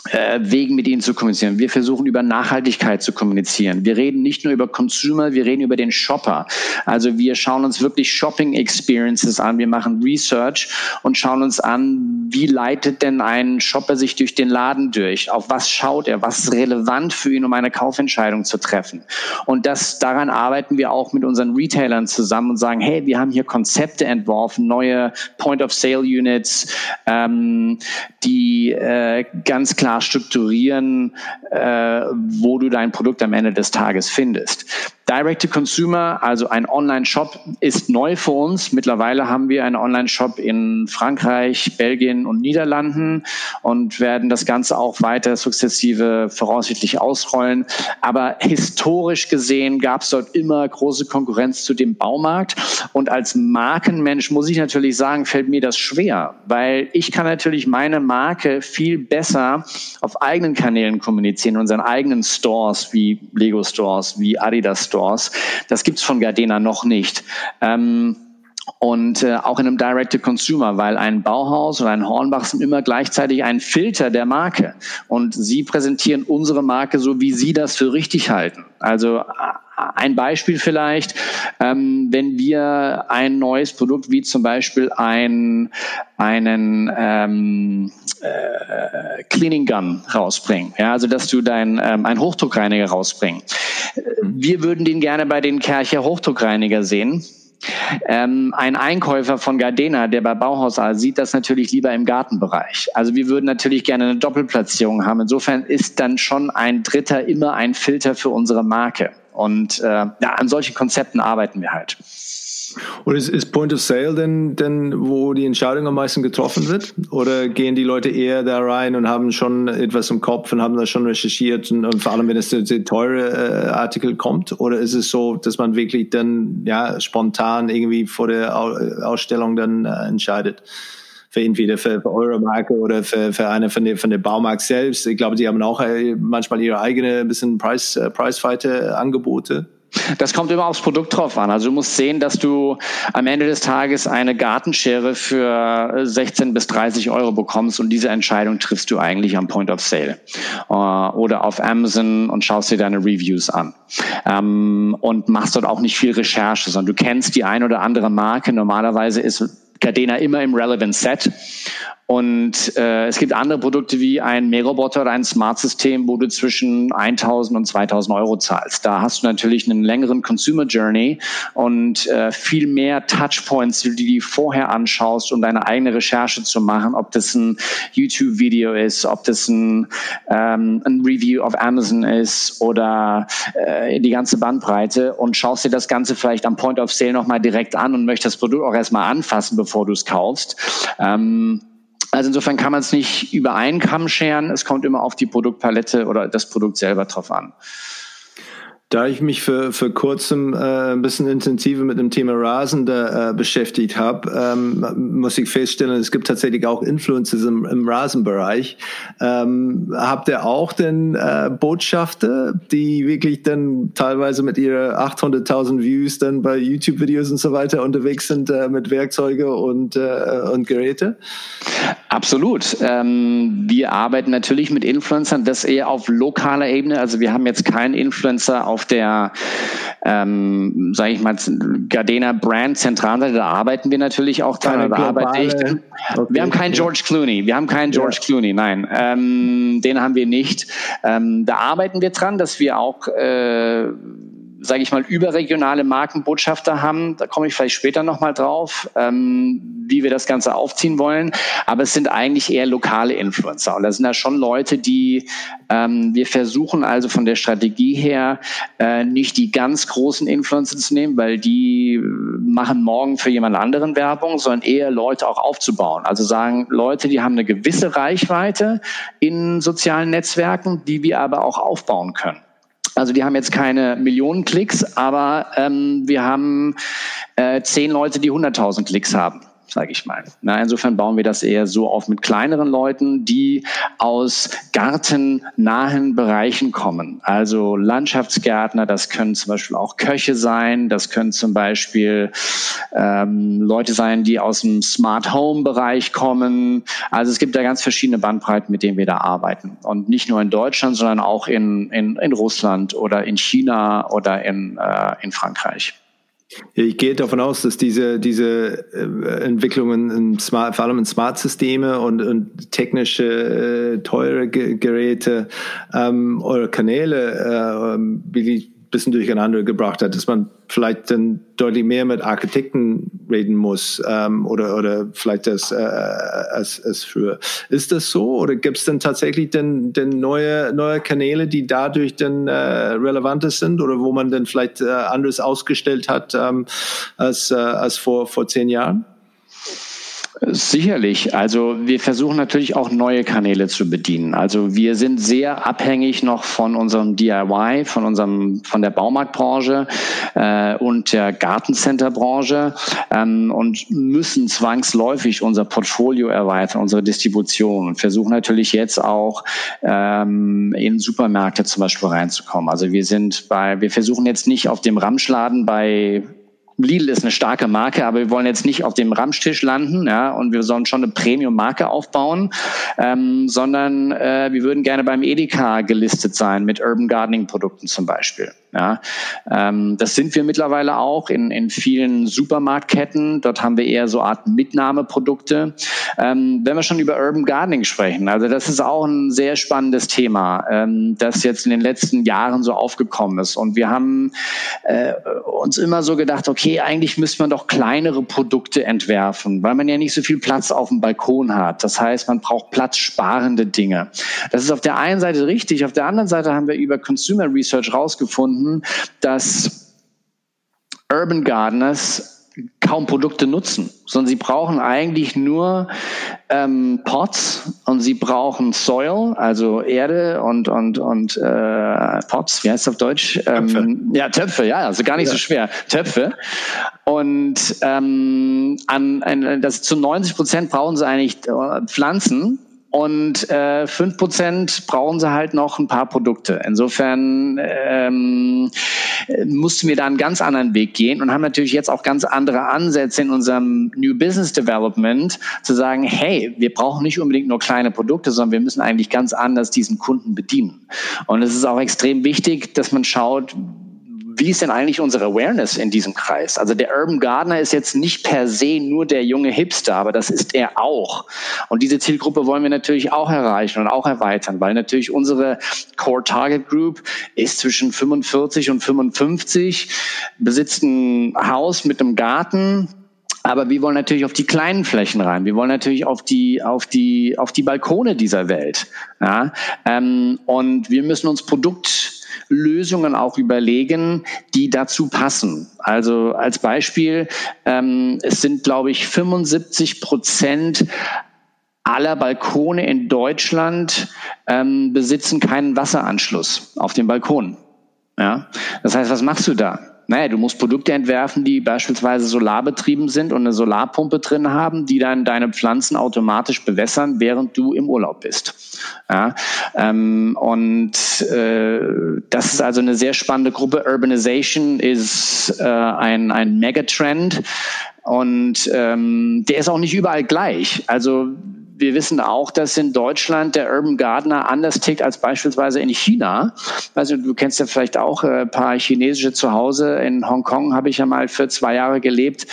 Speaker 1: äh, Wegen mit ihnen zu kommunizieren. Wir versuchen über Nachhaltigkeit zu kommunizieren. Wir reden nicht nur über Consumer, wir reden über den Shopper. Also wir schauen uns wirklich Shopping Experiences an. Wir machen Research und schauen uns an, wie leitet denn ein Shopper sich durch den Laden durch? Auf was schaut er? Was ist relevant für ihn, um eine Kaufentscheidung zu treffen? Und das, daran arbeiten wir auch mit unseren Retailern zusammen und sagen, hey, wir haben hier Konzepte entworfen, neue Point-of-Sale-Units, ähm, die äh, ganz klar strukturieren, äh, wo du dein Produkt am Ende des Tages findest. Direct-to-Consumer, also ein Online-Shop, ist neu für uns. Mittlerweile haben wir einen Online-Shop in Frankreich, Belgien und Niederlanden und werden das Ganze auch weiter sukzessive voraussichtlich ausrollen. Aber historisch gesehen gab es dort immer große Konkurrenz zu dem Baumarkt. Und als Markenmensch muss ich natürlich sagen, fällt mir das schwer, weil ich kann natürlich meine Marke viel besser auf eigenen Kanälen kommunizieren, unseren eigenen Stores wie Lego Stores, wie Adidas Stores Stores. Das gibt's von Gardena noch nicht. Ähm, und äh, auch in einem Direct-to-Consumer, weil ein Bauhaus oder ein Hornbach sind immer gleichzeitig ein Filter der Marke. Und sie präsentieren unsere Marke so, wie sie das für richtig halten. Also äh, ein Beispiel vielleicht, ähm, wenn wir ein neues Produkt wie zum Beispiel ein, einen ähm, äh, Cleaning Gun rausbringen, ja, also dass du dein ähm, ein Hochdruckreiniger rausbringen. Wir würden den gerne bei den Kercher Hochdruckreiniger sehen ähm, ein Einkäufer von Gardena, der bei Bauhaus sieht das natürlich lieber im Gartenbereich. Also wir würden natürlich gerne eine Doppelplatzierung haben. Insofern ist dann schon ein Dritter immer ein Filter für unsere Marke. Und äh, ja, an solchen Konzepten arbeiten wir halt.
Speaker 2: Und ist, ist Point of Sale denn, denn, wo die Entscheidung am meisten getroffen wird? Oder gehen die Leute eher da rein und haben schon etwas im Kopf und haben das schon recherchiert und, und vor allem, wenn es der teure äh, Artikel kommt? Oder ist es so, dass man wirklich dann ja spontan irgendwie vor der Ausstellung dann äh, entscheidet? für entweder für, für eure Marke oder für, für eine von der, von der Baumarkt selbst. Ich glaube, die haben auch äh, manchmal ihre eigene bisschen Preis, äh, Preisfighter Angebote.
Speaker 1: Das kommt immer aufs Produkt drauf an. Also du musst sehen, dass du am Ende des Tages eine Gartenschere für 16 bis 30 Euro bekommst und diese Entscheidung triffst du eigentlich am Point of Sale äh, oder auf Amazon und schaust dir deine Reviews an ähm, und machst dort auch nicht viel Recherche, sondern du kennst die ein oder andere Marke. Normalerweise ist Gardena immer im Relevant Set und äh, es gibt andere Produkte wie ein Mähroboter oder ein Smart-System, wo du zwischen 1000 und 2000 Euro zahlst. Da hast du natürlich einen längeren Consumer Journey und äh, viel mehr Touchpoints, die du dir vorher anschaust, um deine eigene Recherche zu machen, ob das ein YouTube-Video ist, ob das ein, ähm, ein Review auf Amazon ist oder äh, die ganze Bandbreite und schaust dir das Ganze vielleicht am Point of Sale nochmal direkt an und möchtest das Produkt auch erstmal anfassen, bevor du es kaufst. Ähm, also insofern kann man es nicht über einen Kamm scheren. Es kommt immer auf die Produktpalette oder das Produkt selber drauf an.
Speaker 2: Da ich mich für, für kurzem äh, ein bisschen intensiver mit dem Thema Rasen äh, beschäftigt habe, ähm, muss ich feststellen, es gibt tatsächlich auch Influences im, im Rasenbereich. Ähm, habt ihr auch denn äh, Botschafter, die wirklich dann teilweise mit ihrer 800.000 Views dann bei YouTube-Videos und so weiter unterwegs sind äh, mit Werkzeuge und, äh, und Geräte?
Speaker 1: Absolut. Ähm, wir arbeiten natürlich mit Influencern, das eher auf lokaler Ebene. Also wir haben jetzt keinen Influencer auf der, ähm, sage ich mal, Gardena Brand Zentralseite. Da arbeiten wir natürlich auch dran. Da arbeite ich. Okay. Wir haben keinen George Clooney. Wir haben keinen George ja. Clooney. Nein, ähm, den haben wir nicht. Ähm, da arbeiten wir dran, dass wir auch äh, sage ich mal, überregionale Markenbotschafter haben. Da komme ich vielleicht später nochmal drauf, ähm, wie wir das Ganze aufziehen wollen. Aber es sind eigentlich eher lokale Influencer. Und da sind da schon Leute, die ähm, wir versuchen also von der Strategie her äh, nicht die ganz großen Influencer zu nehmen, weil die machen morgen für jemand anderen Werbung, sondern eher Leute auch aufzubauen. Also sagen Leute, die haben eine gewisse Reichweite in sozialen Netzwerken, die wir aber auch aufbauen können. Also die haben jetzt keine Millionen Klicks, aber ähm, wir haben äh, zehn Leute, die 100.000 Klicks haben sage ich mal. Na, insofern bauen wir das eher so auf mit kleineren Leuten, die aus gartennahen Bereichen kommen. Also Landschaftsgärtner, das können zum Beispiel auch Köche sein, das können zum Beispiel ähm, Leute sein, die aus dem Smart Home Bereich kommen. Also es gibt da ganz verschiedene Bandbreiten, mit denen wir da arbeiten. Und nicht nur in Deutschland, sondern auch in, in, in Russland oder in China oder in, äh, in Frankreich.
Speaker 2: Ich gehe davon aus, dass diese, diese äh, Entwicklungen in Smart, vor allem in Smart-Systeme und, und technische äh, teure Geräte ähm, oder Kanäle, äh, wie die bisschen durcheinander gebracht hat, dass man vielleicht dann deutlich mehr mit Architekten reden muss ähm, oder, oder vielleicht das äh, als, als früher. Ist das so oder gibt es denn tatsächlich denn, denn neue, neue Kanäle, die dadurch dann äh, relevanter sind oder wo man dann vielleicht äh, anders ausgestellt hat ähm, als, äh, als vor, vor zehn Jahren?
Speaker 1: Sicherlich. Also wir versuchen natürlich auch neue Kanäle zu bedienen. Also wir sind sehr abhängig noch von unserem DIY, von unserem von der Baumarktbranche äh, und der Gartencenterbranche ähm, und müssen zwangsläufig unser Portfolio erweitern, unsere Distribution und versuchen natürlich jetzt auch ähm, in Supermärkte zum Beispiel reinzukommen. Also wir sind bei, wir versuchen jetzt nicht auf dem Ramschladen bei Lidl ist eine starke Marke, aber wir wollen jetzt nicht auf dem Ramstisch landen, ja, und wir sollen schon eine Premium-Marke aufbauen, ähm, sondern äh, wir würden gerne beim Edeka gelistet sein mit Urban Gardening-Produkten zum Beispiel. Ja, ähm, das sind wir mittlerweile auch in, in vielen Supermarktketten. Dort haben wir eher so Art Mitnahmeprodukte. Ähm, wenn wir schon über Urban Gardening sprechen, also das ist auch ein sehr spannendes Thema, ähm, das jetzt in den letzten Jahren so aufgekommen ist. Und wir haben äh, uns immer so gedacht, okay, eigentlich müsste man doch kleinere Produkte entwerfen, weil man ja nicht so viel Platz auf dem Balkon hat. Das heißt, man braucht platzsparende Dinge. Das ist auf der einen Seite richtig. Auf der anderen Seite haben wir über Consumer Research rausgefunden, gefunden, dass Urban Gardeners kaum Produkte nutzen, sondern sie brauchen eigentlich nur ähm, Pots und sie brauchen Soil, also Erde und und und äh, Pots, wie heißt es auf Deutsch? Ähm, ja, Töpfe, ja, also gar nicht ja. so schwer, Töpfe. Und ähm, an, an das zu 90 Prozent brauchen sie eigentlich äh, Pflanzen und äh, 5% brauchen sie halt noch ein paar Produkte. Insofern ähm, mussten wir da einen ganz anderen Weg gehen und haben natürlich jetzt auch ganz andere Ansätze in unserem New Business Development zu sagen, hey, wir brauchen nicht unbedingt nur kleine Produkte, sondern wir müssen eigentlich ganz anders diesen Kunden bedienen. Und es ist auch extrem wichtig, dass man schaut, wie ist denn eigentlich unsere Awareness in diesem Kreis? Also der Urban Gardener ist jetzt nicht per se nur der junge Hipster, aber das ist er auch. Und diese Zielgruppe wollen wir natürlich auch erreichen und auch erweitern, weil natürlich unsere Core Target Group ist zwischen 45 und 55, besitzt ein Haus mit einem Garten, aber wir wollen natürlich auf die kleinen Flächen rein. Wir wollen natürlich auf die, auf die, auf die Balkone dieser Welt. Ja? Ähm, und wir müssen uns Produkt Lösungen auch überlegen, die dazu passen. Also als Beispiel, ähm, es sind, glaube ich, 75 Prozent aller Balkone in Deutschland ähm, besitzen keinen Wasseranschluss auf dem Balkon. Ja? Das heißt, was machst du da? Naja, du musst Produkte entwerfen, die beispielsweise solarbetrieben sind und eine Solarpumpe drin haben, die dann deine Pflanzen automatisch bewässern, während du im Urlaub bist. Ja, ähm, und äh, das ist also eine sehr spannende Gruppe. Urbanization ist äh, ein, ein Megatrend und ähm, der ist auch nicht überall gleich. Also wir wissen auch, dass in Deutschland der Urban Gardener anders tickt als beispielsweise in China. Also du kennst ja vielleicht auch ein äh, paar chinesische Zuhause. In Hongkong habe ich ja mal für zwei Jahre gelebt.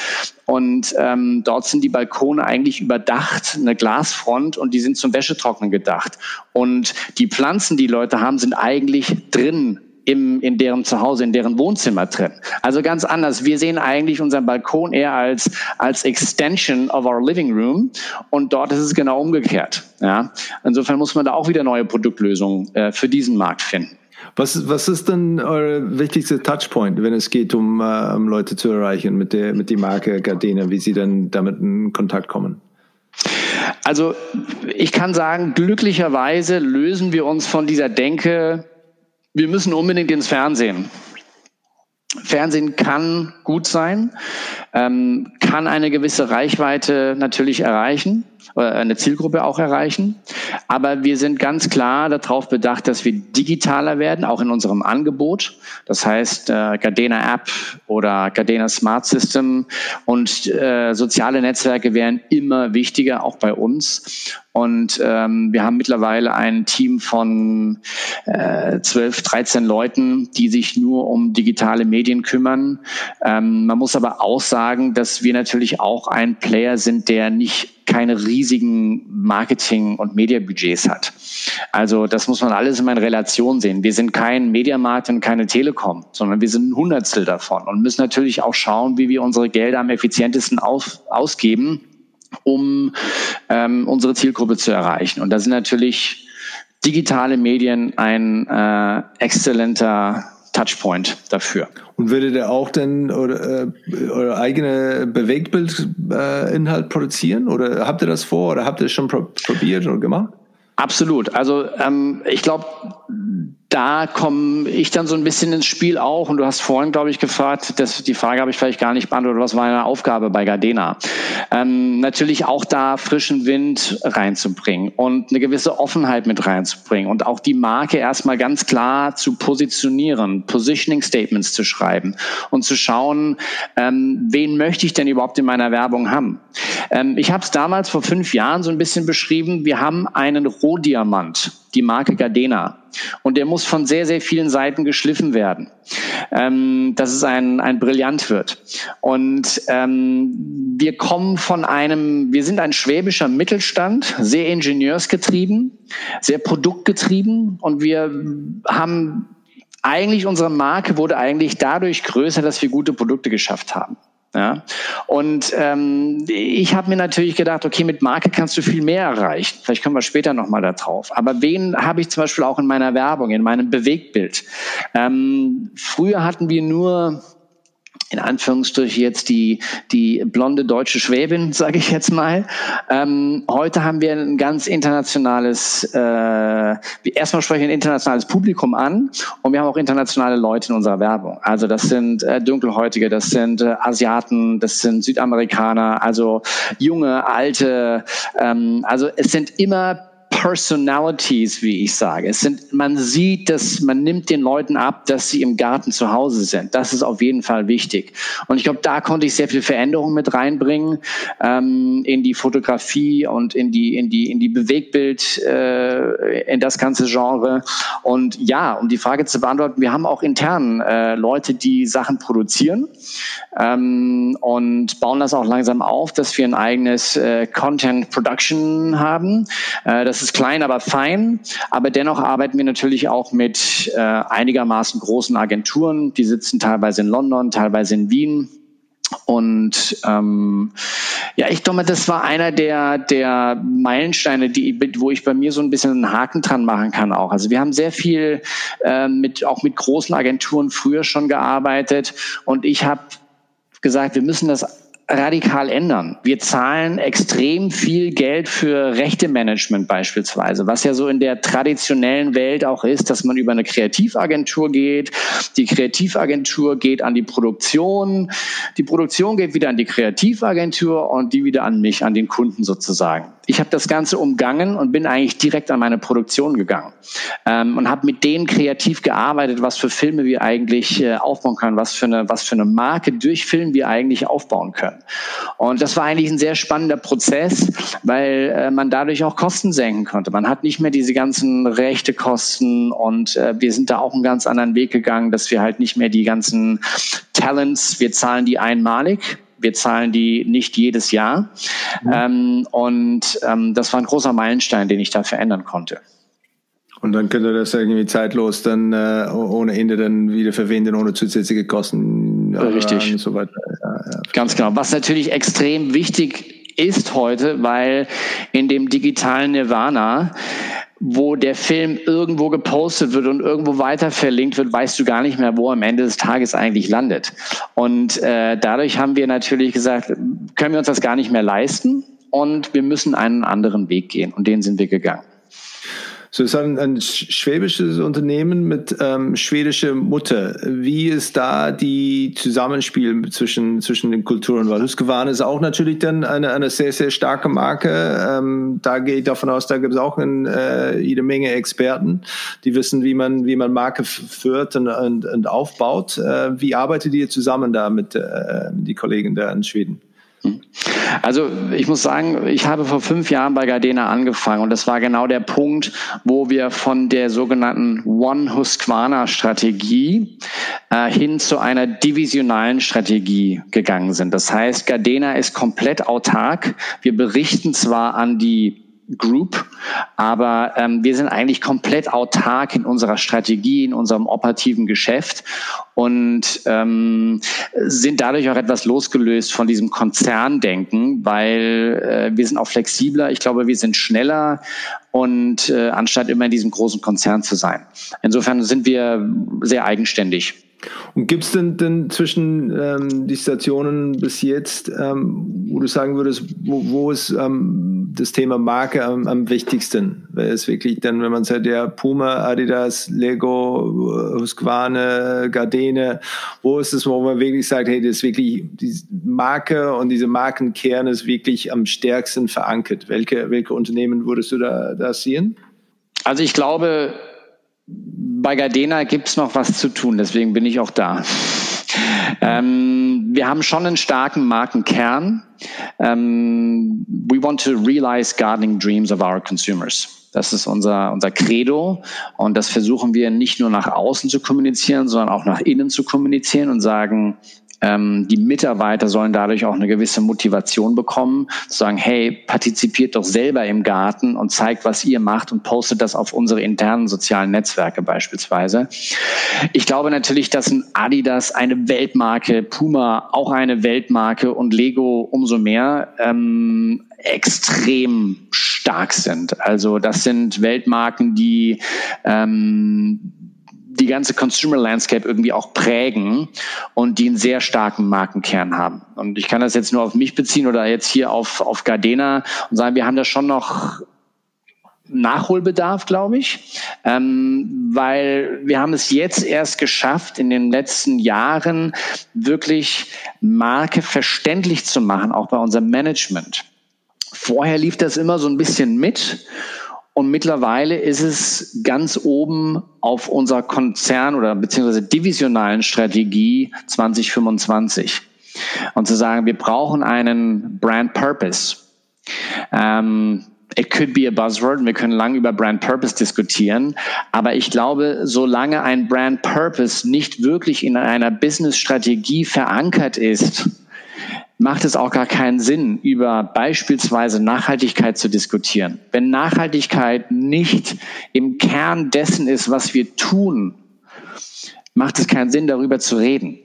Speaker 1: Und ähm, dort sind die Balkone eigentlich überdacht, eine Glasfront und die sind zum Wäschetrocknen gedacht. Und die Pflanzen, die Leute haben, sind eigentlich drin im, in deren Zuhause, in deren Wohnzimmer drin. Also ganz anders. Wir sehen eigentlich unseren Balkon eher als, als Extension of our living room und dort ist es genau umgekehrt. Ja? Insofern muss man da auch wieder neue Produktlösungen äh, für diesen Markt finden.
Speaker 2: Was, was ist denn euer wichtigster Touchpoint, wenn es geht, um, äh, um Leute zu erreichen mit der, mit der Marke Gardena, wie sie dann damit in Kontakt kommen?
Speaker 1: Also ich kann sagen, glücklicherweise lösen wir uns von dieser Denke, wir müssen unbedingt ins Fernsehen. Fernsehen kann gut sein, ähm, kann eine gewisse Reichweite natürlich erreichen. Äh, eine Zielgruppe auch erreichen. Aber wir sind ganz klar darauf bedacht, dass wir digitaler werden, auch in unserem Angebot. Das heißt, äh, Gardena App oder Gardena Smart System und äh, soziale Netzwerke werden immer wichtiger, auch bei uns. Und ähm, wir haben mittlerweile ein Team von äh, 12, 13 Leuten, die sich nur um digitale Medien kümmern. Ähm, man muss aber auch sagen, dass wir natürlich auch ein Player sind, der nicht keine riesigen Marketing- und Mediabudgets hat. Also das muss man alles immer in Relation sehen. Wir sind kein Mediamarkt und keine Telekom, sondern wir sind ein Hundertstel davon und müssen natürlich auch schauen, wie wir unsere Gelder am effizientesten auf, ausgeben, um ähm, unsere Zielgruppe zu erreichen. Und da sind natürlich digitale Medien ein äh, exzellenter Touchpoint dafür.
Speaker 2: Und würdet ihr auch denn oder, äh, eure eigene Bewegtbildinhalt äh, produzieren? Oder habt ihr das vor oder habt ihr es schon probiert oder gemacht?
Speaker 1: Absolut. Also ähm, ich glaube, da komme ich dann so ein bisschen ins Spiel auch. Und du hast vorhin, glaube ich, gefragt, das, die Frage habe ich vielleicht gar nicht beantwortet, was war eine Aufgabe bei Gardena? Ähm, natürlich auch da frischen Wind reinzubringen und eine gewisse Offenheit mit reinzubringen und auch die Marke erstmal ganz klar zu positionieren, Positioning Statements zu schreiben und zu schauen, ähm, wen möchte ich denn überhaupt in meiner Werbung haben? Ähm, ich habe es damals vor fünf Jahren so ein bisschen beschrieben, wir haben einen Rohdiamant die Marke Gardena. Und der muss von sehr, sehr vielen Seiten geschliffen werden, ähm, dass es ein, ein Brillant wird. Und ähm, wir kommen von einem, wir sind ein schwäbischer Mittelstand, sehr ingenieursgetrieben, sehr produktgetrieben und wir haben eigentlich unsere Marke wurde eigentlich dadurch größer, dass wir gute Produkte geschafft haben. Ja? Und ähm, ich habe mir natürlich gedacht, okay, mit Marke kannst du viel mehr erreichen. Vielleicht kommen wir später nochmal da drauf. Aber wen habe ich zum Beispiel auch in meiner Werbung, in meinem Bewegtbild? Ähm, früher hatten wir nur in Anführungsstrichen jetzt die, die blonde deutsche Schwäbin, sage ich jetzt mal. Ähm, heute haben wir ein ganz internationales, äh, erstmal spreche ich ein internationales Publikum an und wir haben auch internationale Leute in unserer Werbung. Also das sind äh, Dunkelhäutige, das sind äh, Asiaten, das sind Südamerikaner, also junge, alte, ähm, also es sind immer Personalities, wie ich sage. Es sind, man sieht, dass man nimmt den Leuten ab, dass sie im Garten zu Hause sind. Das ist auf jeden Fall wichtig. Und ich glaube, da konnte ich sehr viel Veränderung mit reinbringen ähm, in die Fotografie und in die in die in die Bewegtbild äh, in das ganze Genre. Und ja, um die Frage zu beantworten, wir haben auch intern äh, Leute, die Sachen produzieren ähm, und bauen das auch langsam auf, dass wir ein eigenes äh, Content Production haben. Äh, das ist klein, aber fein. Aber dennoch arbeiten wir natürlich auch mit äh, einigermaßen großen Agenturen. Die sitzen teilweise in London, teilweise in Wien. Und ähm, ja, ich glaube, das war einer der, der Meilensteine, die, wo ich bei mir so ein bisschen einen Haken dran machen kann auch. Also wir haben sehr viel äh, mit, auch mit großen Agenturen früher schon gearbeitet und ich habe gesagt, wir müssen das radikal ändern. Wir zahlen extrem viel Geld für Rechtemanagement beispielsweise, was ja so in der traditionellen Welt auch ist, dass man über eine Kreativagentur geht. Die Kreativagentur geht an die Produktion, die Produktion geht wieder an die Kreativagentur und die wieder an mich, an den Kunden sozusagen. Ich habe das Ganze umgangen und bin eigentlich direkt an meine Produktion gegangen ähm, und habe mit denen kreativ gearbeitet, was für Filme wir eigentlich äh, aufbauen können, was für eine was für eine Marke durch Film wir eigentlich aufbauen können. Und das war eigentlich ein sehr spannender Prozess, weil äh, man dadurch auch Kosten senken konnte. Man hat nicht mehr diese ganzen rechte Kosten und äh, wir sind da auch einen ganz anderen Weg gegangen, dass wir halt nicht mehr die ganzen Talents, wir zahlen die einmalig, wir zahlen die nicht jedes Jahr. Mhm. Ähm, und ähm, das war ein großer Meilenstein, den ich da verändern konnte.
Speaker 2: Und dann könnt ihr das irgendwie zeitlos dann äh, ohne Ende dann wieder verwenden, ohne zusätzliche Kosten.
Speaker 1: Äh, Richtig. Und so weiter. Ja, ja. Ganz genau. Was natürlich extrem wichtig ist heute, weil in dem digitalen Nirvana wo der Film irgendwo gepostet wird und irgendwo weiter verlinkt wird, weißt du gar nicht mehr, wo am Ende des Tages eigentlich landet. Und äh, dadurch haben wir natürlich gesagt, können wir uns das gar nicht mehr leisten und wir müssen einen anderen Weg gehen und den sind wir gegangen.
Speaker 2: So, es ist ein, ein schwäbisches Unternehmen mit ähm, schwedischer Mutter. Wie ist da die Zusammenspiel zwischen, zwischen den Kulturen? Weil Husqvarna ist auch natürlich dann eine, eine sehr, sehr starke Marke. Ähm, da gehe ich davon aus, da gibt es auch ein, äh, jede Menge Experten, die wissen, wie man, wie man Marke führt und, und, und aufbaut. Äh, wie arbeitet ihr zusammen da mit äh, die Kollegen da in Schweden?
Speaker 1: Also ich muss sagen, ich habe vor fünf Jahren bei Gardena angefangen und das war genau der Punkt, wo wir von der sogenannten One Husqvarna Strategie äh, hin zu einer divisionalen Strategie gegangen sind. Das heißt, Gardena ist komplett autark. Wir berichten zwar an die Group, aber ähm, wir sind eigentlich komplett autark in unserer Strategie, in unserem operativen Geschäft und ähm, sind dadurch auch etwas losgelöst von diesem Konzerndenken, weil äh, wir sind auch flexibler. Ich glaube, wir sind schneller und äh, anstatt immer in diesem großen Konzern zu sein. Insofern sind wir sehr eigenständig.
Speaker 2: Und gibt es denn, denn zwischen ähm, die Stationen bis jetzt, ähm, wo du sagen würdest, wo, wo ist ähm, das Thema Marke am, am wichtigsten? Weil es wirklich dann, wenn man sagt, ja, Puma, Adidas, Lego, Husqvarna, Gardene, wo ist es, wo man wirklich sagt, hey, das ist wirklich, die Marke und diese Markenkern ist wirklich am stärksten verankert? Welche, welche Unternehmen würdest du da, da sehen?
Speaker 1: Also ich glaube, bei Gardena gibt es noch was zu tun, deswegen bin ich auch da. Ähm, wir haben schon einen starken Markenkern. Ähm, we want to realize gardening dreams of our consumers. Das ist unser, unser Credo und das versuchen wir nicht nur nach außen zu kommunizieren, sondern auch nach innen zu kommunizieren und sagen, die Mitarbeiter sollen dadurch auch eine gewisse Motivation bekommen, zu sagen, hey, partizipiert doch selber im Garten und zeigt, was ihr macht und postet das auf unsere internen sozialen Netzwerke beispielsweise. Ich glaube natürlich, dass ein Adidas eine Weltmarke, Puma auch eine Weltmarke und Lego umso mehr ähm, extrem stark sind. Also das sind Weltmarken, die ähm, die ganze Consumer Landscape irgendwie auch prägen und die einen sehr starken Markenkern haben. Und ich kann das jetzt nur auf mich beziehen oder jetzt hier auf, auf Gardena und sagen, wir haben da schon noch Nachholbedarf, glaube ich, ähm, weil wir haben es jetzt erst geschafft, in den letzten Jahren wirklich Marke verständlich zu machen, auch bei unserem Management. Vorher lief das immer so ein bisschen mit und mittlerweile ist es ganz oben auf unserer Konzern- oder beziehungsweise divisionalen Strategie 2025. Und zu sagen, wir brauchen einen Brand Purpose. Ähm, it could be a buzzword. Wir können lange über Brand Purpose diskutieren. Aber ich glaube, solange ein Brand Purpose nicht wirklich in einer Business-Strategie verankert ist, macht es auch gar keinen Sinn, über beispielsweise Nachhaltigkeit zu diskutieren. Wenn Nachhaltigkeit nicht im Kern dessen ist, was wir tun, macht es keinen Sinn, darüber zu reden.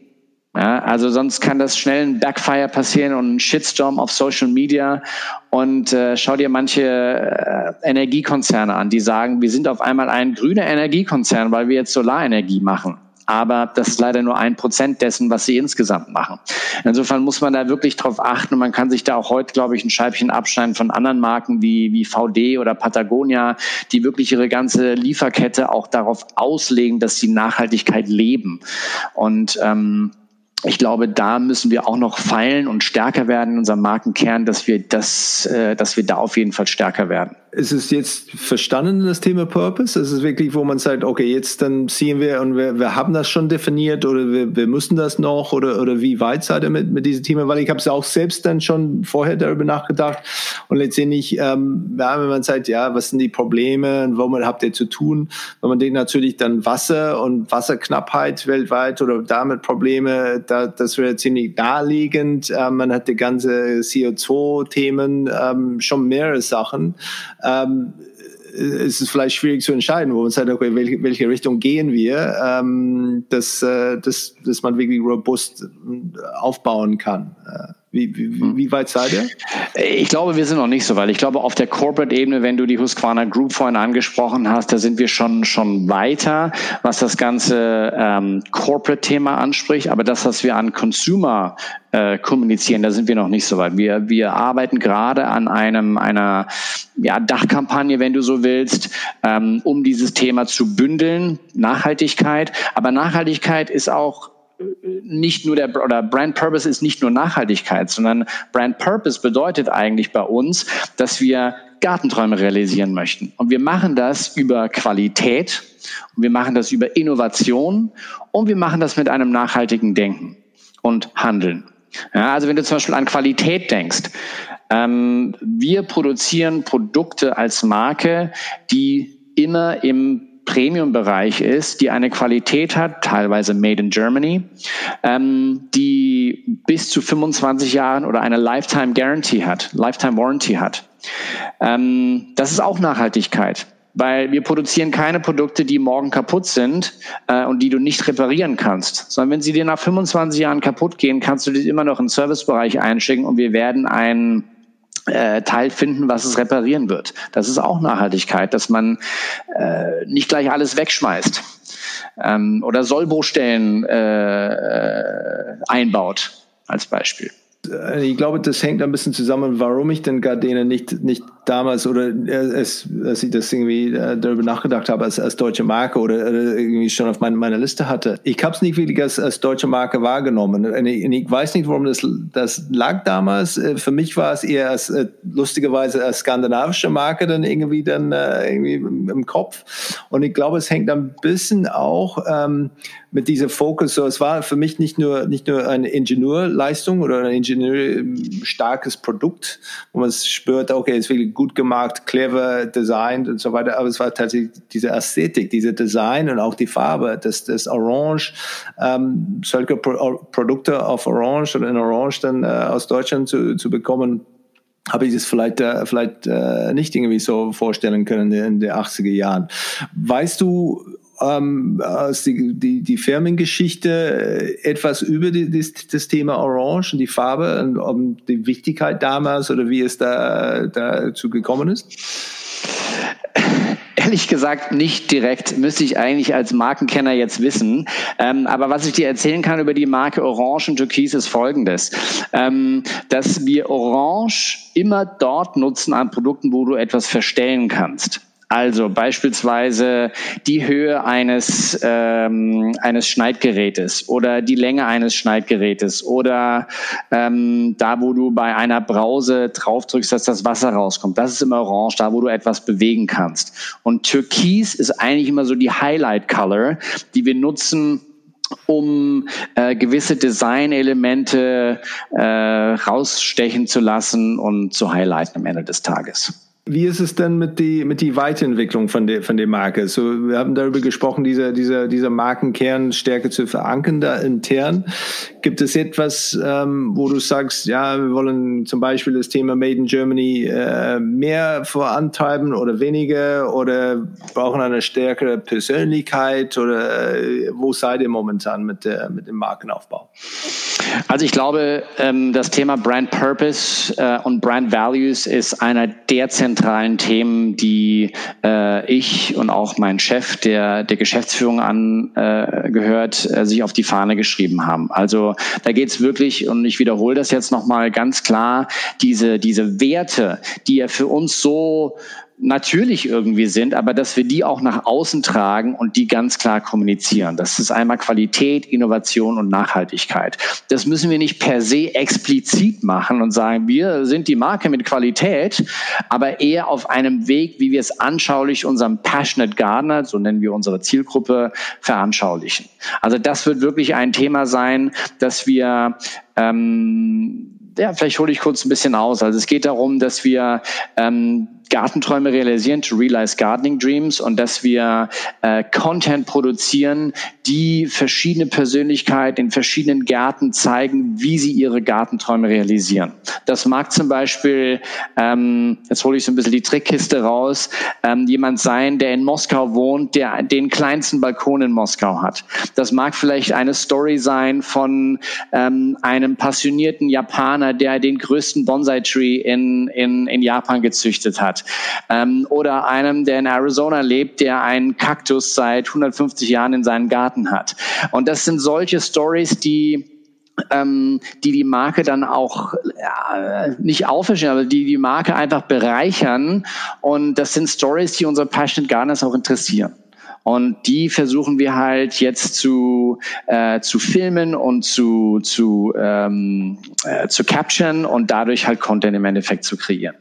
Speaker 1: Ja, also sonst kann das schnell ein Backfire passieren und ein Shitstorm auf Social Media. Und äh, schau dir manche äh, Energiekonzerne an, die sagen, wir sind auf einmal ein grüner Energiekonzern, weil wir jetzt Solarenergie machen aber das ist leider nur ein Prozent dessen, was sie insgesamt machen. Insofern muss man da wirklich drauf achten und man kann sich da auch heute, glaube ich, ein Scheibchen abschneiden von anderen Marken wie, wie VD oder Patagonia, die wirklich ihre ganze Lieferkette auch darauf auslegen, dass sie Nachhaltigkeit leben. Und ähm, ich glaube, da müssen wir auch noch feilen und stärker werden in unserem Markenkern, dass wir das, äh, dass wir da auf jeden Fall stärker werden
Speaker 2: ist es jetzt verstanden, das Thema Purpose? Ist es wirklich, wo man sagt, okay, jetzt dann ziehen wir und wir, wir haben das schon definiert oder wir, wir müssen das noch oder, oder wie weit seid ihr mit, mit diesem Thema? Weil ich habe es auch selbst dann schon vorher darüber nachgedacht und letztendlich, ähm, ja, wenn man sagt, ja, was sind die Probleme und womit habt ihr zu tun? Wenn man denkt natürlich dann Wasser und Wasserknappheit weltweit oder damit Probleme, da, das wäre ziemlich naheliegend. Ähm, man hat die ganze CO2-Themen, ähm, schon mehrere Sachen ähm, ist es vielleicht schwierig zu entscheiden, wo man sagt, okay, welche, Richtung gehen wir, ähm, dass, äh, dass, dass man wirklich robust aufbauen kann. Äh. Wie, wie, wie weit seid ihr?
Speaker 1: Ich glaube, wir sind noch nicht so weit. Ich glaube, auf der Corporate-Ebene, wenn du die Husqvarna Group vorhin angesprochen hast, da sind wir schon, schon weiter, was das ganze ähm, Corporate-Thema anspricht. Aber das, was wir an Consumer äh, kommunizieren, da sind wir noch nicht so weit. Wir, wir arbeiten gerade an einem, einer ja, Dachkampagne, wenn du so willst, ähm, um dieses Thema zu bündeln, Nachhaltigkeit. Aber Nachhaltigkeit ist auch nicht nur der oder Brand Purpose ist nicht nur Nachhaltigkeit, sondern Brand Purpose bedeutet eigentlich bei uns, dass wir Gartenträume realisieren möchten. Und wir machen das über Qualität und wir machen das über Innovation und wir machen das mit einem nachhaltigen Denken und Handeln. Ja, also wenn du zum Beispiel an Qualität denkst, ähm, wir produzieren Produkte als Marke, die immer im Premium-Bereich ist, die eine Qualität hat, teilweise made in Germany, ähm, die bis zu 25 Jahren oder eine Lifetime Guarantee hat, Lifetime Warranty hat. Ähm, das ist auch Nachhaltigkeit weil wir produzieren keine Produkte, die morgen kaputt sind äh, und die du nicht reparieren kannst, sondern wenn sie dir nach 25 Jahren kaputt gehen, kannst du die immer noch im Servicebereich einschicken und wir werden ein äh, Teil finden, was es reparieren wird. Das ist auch Nachhaltigkeit, dass man äh, nicht gleich alles wegschmeißt ähm, oder Sollbruchstellen äh, äh einbaut als Beispiel.
Speaker 2: Äh, ich glaube, das hängt ein bisschen zusammen, warum ich denn Gardena nicht, nicht damals oder äh, es, als ich das irgendwie äh, darüber nachgedacht habe als, als deutsche Marke oder, irgendwie schon auf mein, meiner Liste hatte. Ich habe es nicht wirklich als, als deutsche Marke wahrgenommen. Und ich, und ich, weiß nicht, warum das, das lag damals. Für mich war es eher als, lustigerweise als skandinavische Marke dann irgendwie dann irgendwie im Kopf. Und ich glaube, es hängt ein bisschen auch ähm, mit dieser Fokus. So, es war für mich nicht nur nicht nur eine Ingenieurleistung oder ein Ingenieur starkes Produkt, wo man spürt, okay, es wirklich gut gemacht, clever designed und so weiter. Aber es war tatsächlich diese Ästhetik, diese Design und auch die Farbe, das, das Orange, ähm, solche Pro Produkte auf Orange oder in Orange dann äh, aus Deutschland zu, zu bekommen, habe ich das vielleicht, äh, vielleicht äh, nicht irgendwie so vorstellen können in den 80er Jahren. Weißt du, ähm, aus die, die, die Firmengeschichte äh, etwas über die, das, das Thema Orange und die Farbe und um die Wichtigkeit damals oder wie es da dazu gekommen ist?
Speaker 1: Ehrlich gesagt nicht direkt, müsste ich eigentlich als Markenkenner jetzt wissen. Ähm, aber was ich dir erzählen kann über die Marke Orange und Türkis ist folgendes, ähm, dass wir Orange immer dort nutzen an Produkten, wo du etwas verstellen kannst. Also beispielsweise die Höhe eines, ähm, eines Schneidgerätes oder die Länge eines Schneidgerätes oder ähm, da, wo du bei einer Brause draufdrückst, dass das Wasser rauskommt. Das ist immer orange, da, wo du etwas bewegen kannst. Und Türkis ist eigentlich immer so die Highlight Color, die wir nutzen, um äh, gewisse Designelemente äh, rausstechen zu lassen und zu highlighten am Ende des Tages.
Speaker 2: Wie ist es denn mit die, mit die Weiterentwicklung von der, von der Marke? So, wir haben darüber gesprochen, diese, diese, diese Markenkern stärker zu verankern da intern. Gibt es etwas, ähm, wo du sagst, ja, wir wollen zum Beispiel das Thema Made in Germany äh, mehr vorantreiben oder weniger oder brauchen eine stärkere Persönlichkeit oder äh, wo seid ihr momentan mit, der, mit dem Markenaufbau?
Speaker 1: Also ich glaube, ähm, das Thema Brand Purpose äh, und Brand Values ist einer der zentralen Themen, die äh, ich und auch mein Chef, der der Geschäftsführung angehört, äh, sich auf die Fahne geschrieben haben. Also da geht es wirklich, und ich wiederhole das jetzt nochmal ganz klar, diese, diese Werte, die ja für uns so natürlich irgendwie sind, aber dass wir die auch nach außen tragen und die ganz klar kommunizieren. Das ist einmal Qualität, Innovation und Nachhaltigkeit. Das müssen wir nicht per se explizit machen und sagen, wir sind die Marke mit Qualität, aber eher auf einem Weg, wie wir es anschaulich unserem Passionate Gardener, so nennen wir unsere Zielgruppe, veranschaulichen. Also das wird wirklich ein Thema sein, dass wir ähm, ja, vielleicht hole ich kurz ein bisschen aus. Also es geht darum, dass wir ähm, Gartenträume realisieren, to realize gardening dreams und dass wir äh, Content produzieren, die verschiedene Persönlichkeiten in verschiedenen Gärten zeigen, wie sie ihre Gartenträume realisieren. Das mag zum Beispiel, ähm, jetzt hole ich so ein bisschen die Trickkiste raus, ähm, jemand sein, der in Moskau wohnt, der den kleinsten Balkon in Moskau hat. Das mag vielleicht eine Story sein von ähm, einem passionierten Japaner, der den größten Bonsai-Tree in, in, in Japan gezüchtet hat. Ähm, oder einem, der in Arizona lebt, der einen Kaktus seit 150 Jahren in seinem Garten hat. Und das sind solche Stories, die ähm, die die Marke dann auch äh, nicht auffischen, aber die die Marke einfach bereichern. Und das sind Stories, die unsere Passionate Gardeners auch interessieren. Und die versuchen wir halt jetzt zu, äh, zu filmen und zu, zu, ähm, äh, zu capturen und dadurch halt Content im Endeffekt zu kreieren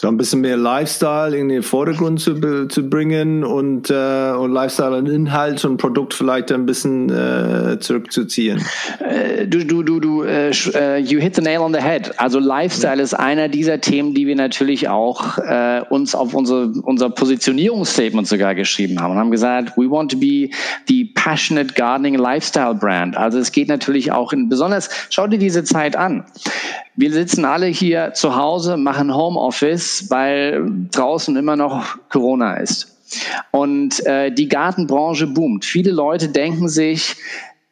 Speaker 2: so ein bisschen mehr Lifestyle in den Vordergrund zu, zu bringen und, äh, und Lifestyle und Inhalt und Produkt vielleicht ein bisschen äh, zurückzuziehen.
Speaker 1: Äh, du, du, du, du, äh, äh, you hit the nail on the head. Also Lifestyle ja. ist einer dieser Themen, die wir natürlich auch äh, uns auf unsere, unser Positionierungsstatement sogar geschrieben haben und haben gesagt, we want to be the passionate gardening lifestyle brand. Also es geht natürlich auch in besonders, schau dir diese Zeit an. Wir sitzen alle hier zu Hause, machen Homeoffice, weil draußen immer noch Corona ist. Und äh, die Gartenbranche boomt. Viele Leute denken sich,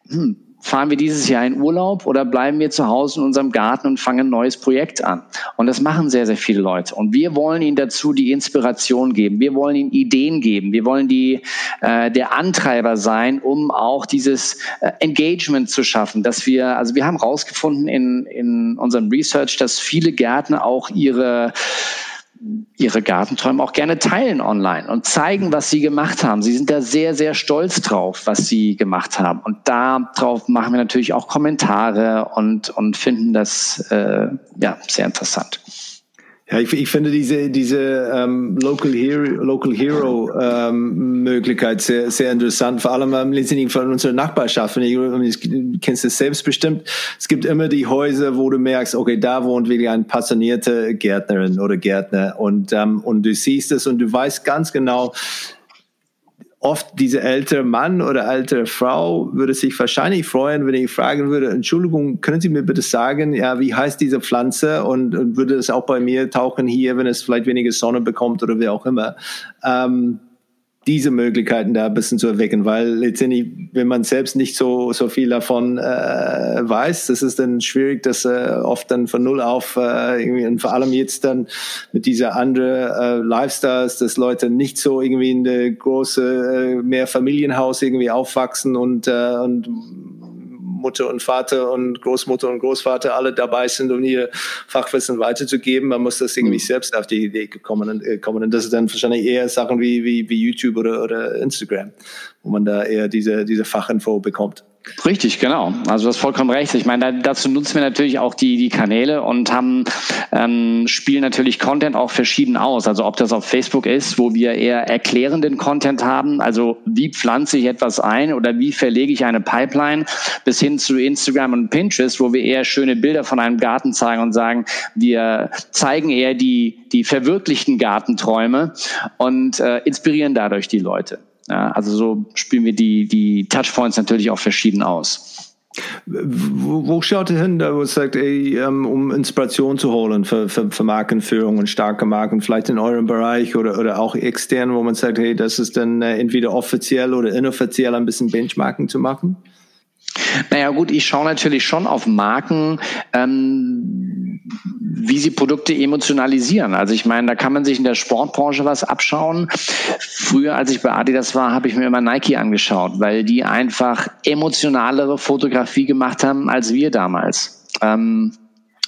Speaker 1: hm, fahren wir dieses Jahr in Urlaub oder bleiben wir zu Hause in unserem Garten und fangen ein neues Projekt an? Und das machen sehr, sehr viele Leute. Und wir wollen ihnen dazu die Inspiration geben. Wir wollen ihnen Ideen geben. Wir wollen die, äh, der Antreiber sein, um auch dieses äh, Engagement zu schaffen, dass wir, also wir haben herausgefunden in, in unserem Research, dass viele Gärtner auch ihre ihre Gartenträume auch gerne teilen online und zeigen, was sie gemacht haben. Sie sind da sehr, sehr stolz drauf, was sie gemacht haben. Und darauf machen wir natürlich auch Kommentare und, und finden das äh, ja, sehr interessant.
Speaker 2: Ja, ich, ich finde diese, diese ähm, Local Hero, Local Hero ähm, Möglichkeit sehr, sehr interessant, vor allem ähm, letztendlich von unserer Nachbarschaft. Ich, kennst es selbst bestimmt. Es gibt immer die Häuser, wo du merkst, okay, da wohnt wirklich eine passionierte Gärtnerin oder Gärtner und, ähm, und du siehst es und du weißt ganz genau, oft diese ältere Mann oder ältere Frau würde sich wahrscheinlich freuen, wenn ich fragen würde, Entschuldigung, können Sie mir bitte sagen, ja, wie heißt diese Pflanze und, und würde es auch bei mir tauchen hier, wenn es vielleicht weniger Sonne bekommt oder wie auch immer. Ähm, diese Möglichkeiten da ein bisschen zu erwecken, weil letztendlich, wenn man selbst nicht so, so viel davon äh, weiß, das ist dann schwierig, das äh, oft dann von null auf äh, irgendwie und vor allem jetzt dann mit dieser andere äh, Lifestyles, dass Leute nicht so irgendwie in der große äh, mehr Familienhaus irgendwie aufwachsen und, äh, und Mutter und Vater und Großmutter und Großvater alle dabei sind, um ihr Fachwissen weiterzugeben. Man muss das irgendwie mhm. selbst auf die Idee kommen, äh, kommen. Und das ist dann wahrscheinlich eher Sachen wie, wie, wie YouTube oder, oder Instagram, wo man da eher diese, diese Fachinfo bekommt.
Speaker 1: Richtig, genau. Also du hast vollkommen recht. Ich meine, dazu nutzen wir natürlich auch die, die Kanäle und haben ähm, spielen natürlich Content auch verschieden aus. Also ob das auf Facebook ist, wo wir eher erklärenden Content haben, also wie pflanze ich etwas ein oder wie verlege ich eine Pipeline, bis hin zu Instagram und Pinterest, wo wir eher schöne Bilder von einem Garten zeigen und sagen, wir zeigen eher die, die verwirklichten Gartenträume und äh, inspirieren dadurch die Leute. Ja, also so spielen wir die, die Touchpoints natürlich auch verschieden aus.
Speaker 2: Wo, wo schaut ihr hin, da wo es sagt, ey, ähm, um Inspiration zu holen für, für, für Markenführung und starke Marken, vielleicht in eurem Bereich oder, oder auch extern, wo man sagt, hey, das ist dann äh, entweder offiziell oder inoffiziell ein bisschen Benchmarking zu machen?
Speaker 1: Naja gut, ich schaue natürlich schon auf Marken, ähm, wie sie Produkte emotionalisieren. Also ich meine, da kann man sich in der Sportbranche was abschauen. Früher, als ich bei Adidas war, habe ich mir immer Nike angeschaut, weil die einfach emotionalere Fotografie gemacht haben als wir damals. Ähm,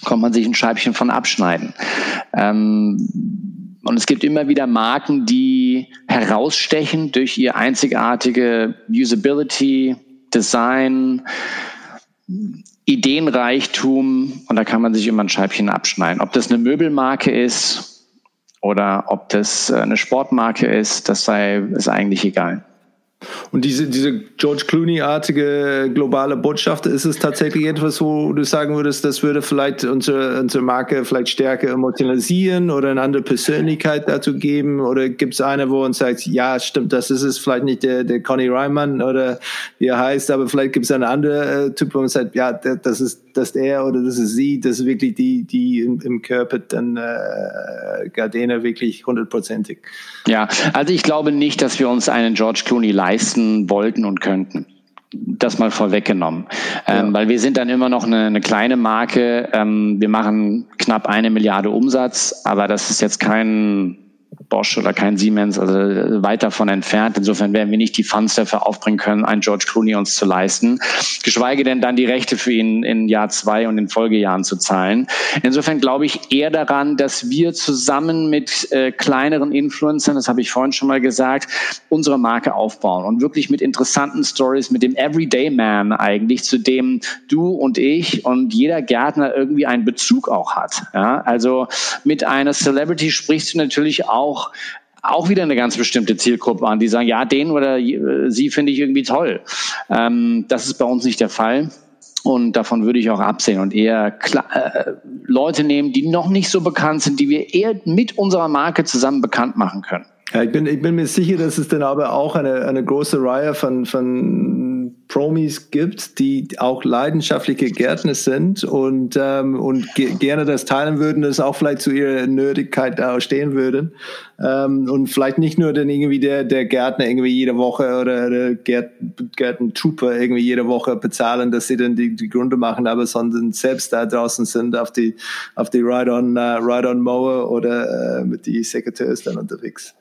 Speaker 1: kommt man sich ein Scheibchen von abschneiden. Ähm, und es gibt immer wieder Marken, die herausstechen durch ihr einzigartige Usability, Design, Ideenreichtum und da kann man sich immer ein Scheibchen abschneiden. Ob das eine Möbelmarke ist oder ob das äh, eine Sportmarke ist, das sei ist eigentlich egal.
Speaker 2: Und diese, diese George Clooney-artige globale Botschaft, ist es tatsächlich etwas, wo du sagen würdest, das würde vielleicht unsere, unsere Marke vielleicht stärker emotionalisieren oder eine andere Persönlichkeit dazu geben? Oder gibt es eine, wo uns sagt, ja, stimmt, das ist es vielleicht nicht der, der Conny Reimann oder wie er heißt, aber vielleicht gibt es eine andere äh, Typ, wo man sagt, ja, das ist das er oder das ist sie, das ist wirklich die, die im, im Körper dann äh, Gardena wirklich hundertprozentig.
Speaker 1: Ja, also ich glaube nicht, dass wir uns einen George Clooney leisten wollten und könnten das mal vorweggenommen, ja. ähm, weil wir sind dann immer noch eine, eine kleine Marke. Ähm, wir machen knapp eine Milliarde Umsatz, aber das ist jetzt kein Bosch oder kein Siemens, also weit davon entfernt. Insofern werden wir nicht die Funds dafür aufbringen können, einen George Clooney uns zu leisten, geschweige denn dann die Rechte für ihn in Jahr zwei und in Folgejahren zu zahlen. Insofern glaube ich eher daran, dass wir zusammen mit äh, kleineren Influencern, das habe ich vorhin schon mal gesagt, unsere Marke aufbauen und wirklich mit interessanten Stories, mit dem Everyday Man eigentlich, zu dem du und ich und jeder Gärtner irgendwie einen Bezug auch hat. Ja? Also mit einer Celebrity sprichst du natürlich auch auch auch wieder eine ganz bestimmte Zielgruppe an, die sagen, ja, den oder sie finde ich irgendwie toll. Ähm, das ist bei uns nicht der Fall. Und davon würde ich auch absehen und eher äh, Leute nehmen, die noch nicht so bekannt sind, die wir eher mit unserer Marke zusammen bekannt machen können.
Speaker 2: Ja, ich bin, ich bin mir sicher, dass es dann aber auch eine, eine große Reihe von, von Promis gibt, die auch leidenschaftliche Gärtner sind und, ähm, und ge gerne das teilen würden, das auch vielleicht zu ihrer Nötigkeit da stehen würden. Ähm, und vielleicht nicht nur dann irgendwie der, der Gärtner irgendwie jede Woche oder der Gärt, Gärtentrooper irgendwie jede Woche bezahlen, dass sie dann die, die Gründe machen, aber sondern selbst da draußen sind auf die, auf die Ride-on, uh, Ride-on-Mower oder uh, mit die Sekretärs dann unterwegs.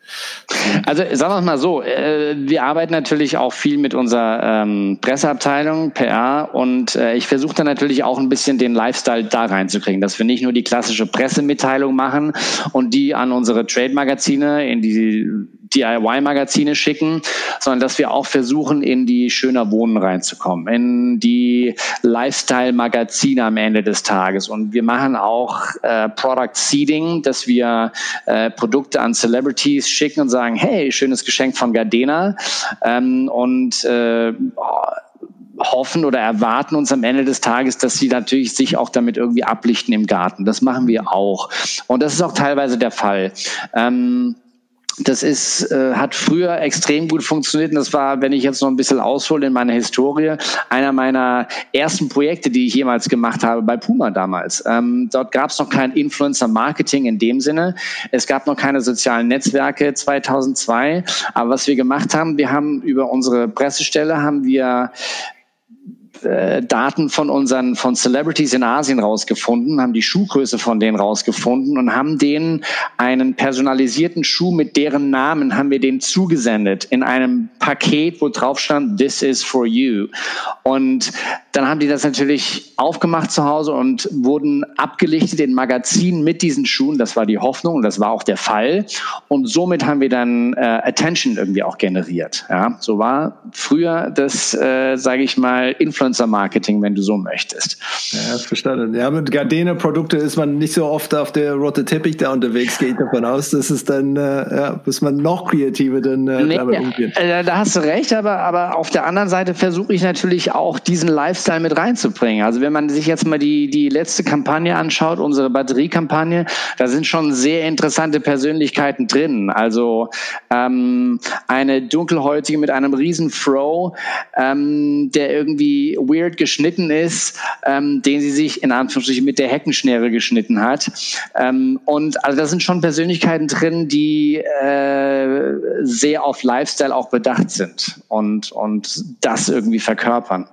Speaker 1: Also sagen wir mal so, äh, wir arbeiten natürlich auch viel mit unserer ähm, Presseabteilung, PR und äh, ich versuche dann natürlich auch ein bisschen den Lifestyle da reinzukriegen, dass wir nicht nur die klassische Pressemitteilung machen und die an unsere Trade-Magazine, in die DIY-Magazine schicken, sondern dass wir auch versuchen, in die schöner Wohnen reinzukommen, in die Lifestyle-Magazine am Ende des Tages. Und wir machen auch äh, Product Seeding, dass wir äh, Produkte an Celebrities schicken und sagen, hey, schönes Geschenk von Gardena. Ähm, und äh, hoffen oder erwarten uns am Ende des Tages, dass sie natürlich sich auch damit irgendwie ablichten im Garten. Das machen wir auch. Und das ist auch teilweise der Fall. Ähm, das ist, äh, hat früher extrem gut funktioniert. Und das war, wenn ich jetzt noch ein bisschen aushole in meiner Historie, einer meiner ersten Projekte, die ich jemals gemacht habe bei Puma damals. Ähm, dort gab es noch kein Influencer-Marketing in dem Sinne. Es gab noch keine sozialen Netzwerke 2002. Aber was wir gemacht haben, wir haben über unsere Pressestelle haben wir äh, Daten von unseren von Celebrities in Asien rausgefunden, haben die Schuhgröße von denen rausgefunden und haben denen einen personalisierten Schuh mit deren Namen haben wir denen zugesendet in einem Paket, wo drauf stand This is for you. Und dann haben die das natürlich aufgemacht zu Hause und wurden abgelichtet in Magazinen mit diesen Schuhen. Das war die Hoffnung und das war auch der Fall. Und somit haben wir dann äh, Attention irgendwie auch generiert. Ja, so war früher das, äh, sage ich mal, Influencer Influencer-Marketing, wenn du so möchtest.
Speaker 2: Ja, verstanden. Ja, mit Gardena-Produkte ist man nicht so oft auf der rote Teppich da unterwegs, gehe ich davon aus. dass es dann, äh, ja, muss man noch kreativer dann äh,
Speaker 1: nee, damit umgehen. Äh, da hast du recht, aber, aber auf der anderen Seite versuche ich natürlich auch diesen Lifestyle mit reinzubringen. Also wenn man sich jetzt mal die, die letzte Kampagne anschaut, unsere Batteriekampagne, da sind schon sehr interessante Persönlichkeiten drin. Also ähm, eine dunkelhäutige mit einem riesen Fro, ähm, der irgendwie weird geschnitten ist, ähm, den sie sich in Anführungsstrichen mit der Heckenschnäre geschnitten hat. Ähm, und also da sind schon Persönlichkeiten drin, die äh, sehr auf Lifestyle auch bedacht sind und, und das irgendwie verkörpern.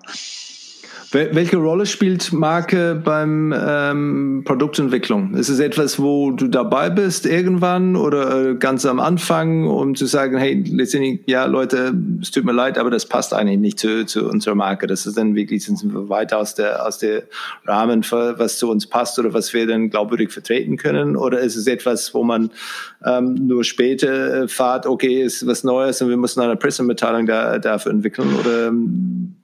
Speaker 2: Welche Rolle spielt Marke beim ähm, Produktentwicklung? Ist es etwas, wo du dabei bist irgendwann oder äh, ganz am Anfang, um zu sagen, hey, letztendlich, ja Leute, es tut mir leid, aber das passt eigentlich nicht zu, zu unserer Marke. Das ist dann wirklich sind wir weit aus der aus der Rahmen, was zu uns passt oder was wir dann glaubwürdig vertreten können? Oder ist es etwas, wo man ähm, nur später äh, fahrt, okay, ist was Neues und wir müssen eine Pressemitteilung da, dafür entwickeln? Oder ähm,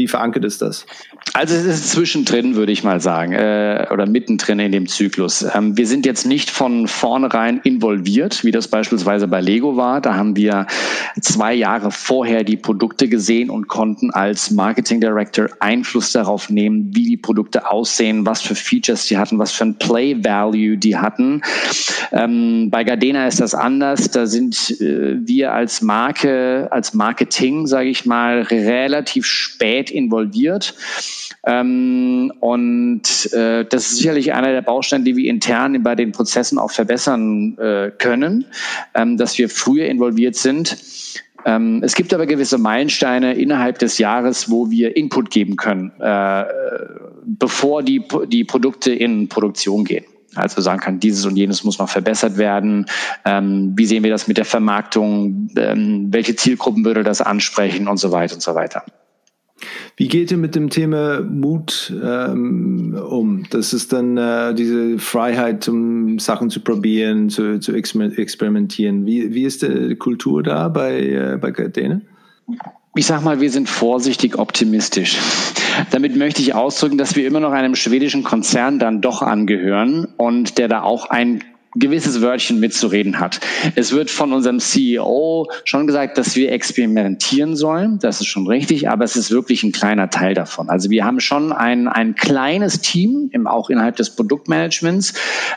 Speaker 2: Wie verankert ist das?
Speaker 1: Also es ist zwischendrin, würde ich mal sagen, äh, oder mittendrin in dem Zyklus. Ähm, wir sind jetzt nicht von vornherein involviert, wie das beispielsweise bei Lego war. Da haben wir zwei Jahre vorher die Produkte gesehen und konnten als Marketing Director Einfluss darauf nehmen, wie die Produkte aussehen, was für Features die hatten, was für ein Play Value die hatten. Ähm, bei Gardena ist das anders. Da sind äh, wir als Marke, als Marketing, sage ich mal, relativ spät involviert. Ähm, und äh, das ist sicherlich einer der Bausteine, die wir intern bei den Prozessen auch verbessern äh, können, ähm, dass wir früher involviert sind. Ähm, es gibt aber gewisse Meilensteine innerhalb des Jahres, wo wir Input geben können, äh, bevor die, die Produkte in Produktion gehen. Also sagen kann, dieses und jenes muss noch verbessert werden. Ähm, wie sehen wir das mit der Vermarktung? Ähm, welche Zielgruppen würde das ansprechen und so weiter und so weiter.
Speaker 2: Wie geht ihr mit dem Thema Mut ähm, um? Das ist dann äh, diese Freiheit, um Sachen zu probieren, zu, zu experimentieren. Wie, wie ist die Kultur da bei, äh, bei Gardene?
Speaker 1: Ich sag mal, wir sind vorsichtig optimistisch. Damit möchte ich ausdrücken, dass wir immer noch einem schwedischen Konzern dann doch angehören und der da auch ein gewisses Wörtchen mitzureden hat. Es wird von unserem CEO schon gesagt, dass wir experimentieren sollen. Das ist schon richtig, aber es ist wirklich ein kleiner Teil davon. Also wir haben schon ein, ein kleines Team, im, auch innerhalb des Produktmanagements,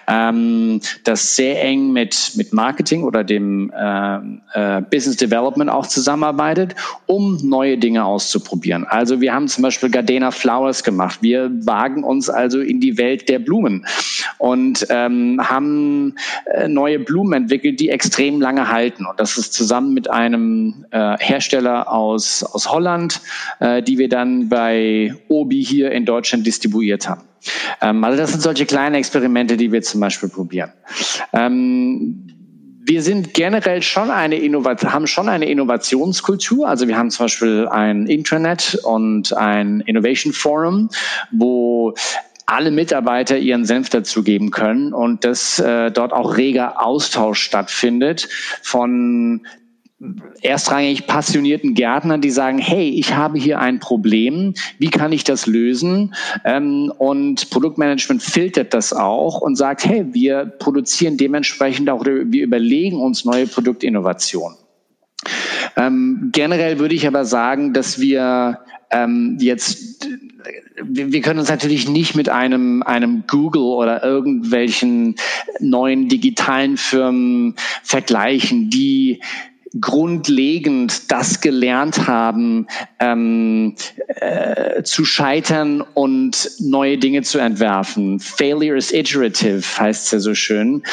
Speaker 1: ähm, das sehr eng mit, mit Marketing oder dem äh, äh, Business Development auch zusammenarbeitet, um neue Dinge auszuprobieren. Also wir haben zum Beispiel Gardena Flowers gemacht. Wir wagen uns also in die Welt der Blumen und ähm, haben äh, neue Blumen entwickelt, die extrem lange halten. Und das ist zusammen mit einem äh, Hersteller aus, aus Holland, äh, die wir dann bei Obi hier in Deutschland distribuiert haben. Ähm, also das sind solche kleine Experimente, die wir zum Beispiel probieren. Ähm, wir sind generell schon eine Innovat haben schon eine Innovationskultur. Also wir haben zum Beispiel ein Intranet und ein Innovation Forum, wo alle Mitarbeiter ihren Senf dazugeben können und dass äh, dort auch reger Austausch stattfindet von erstrangig passionierten Gärtnern, die sagen, hey, ich habe hier ein Problem, wie kann ich das lösen? Ähm, und Produktmanagement filtert das auch und sagt, hey, wir produzieren dementsprechend auch, wir überlegen uns neue Produktinnovationen. Ähm, generell würde ich aber sagen, dass wir ähm, jetzt wir können uns natürlich nicht mit einem, einem Google oder irgendwelchen neuen digitalen Firmen vergleichen, die grundlegend das gelernt haben, ähm, äh, zu scheitern und neue Dinge zu entwerfen. Failure is iterative, heißt es ja so schön.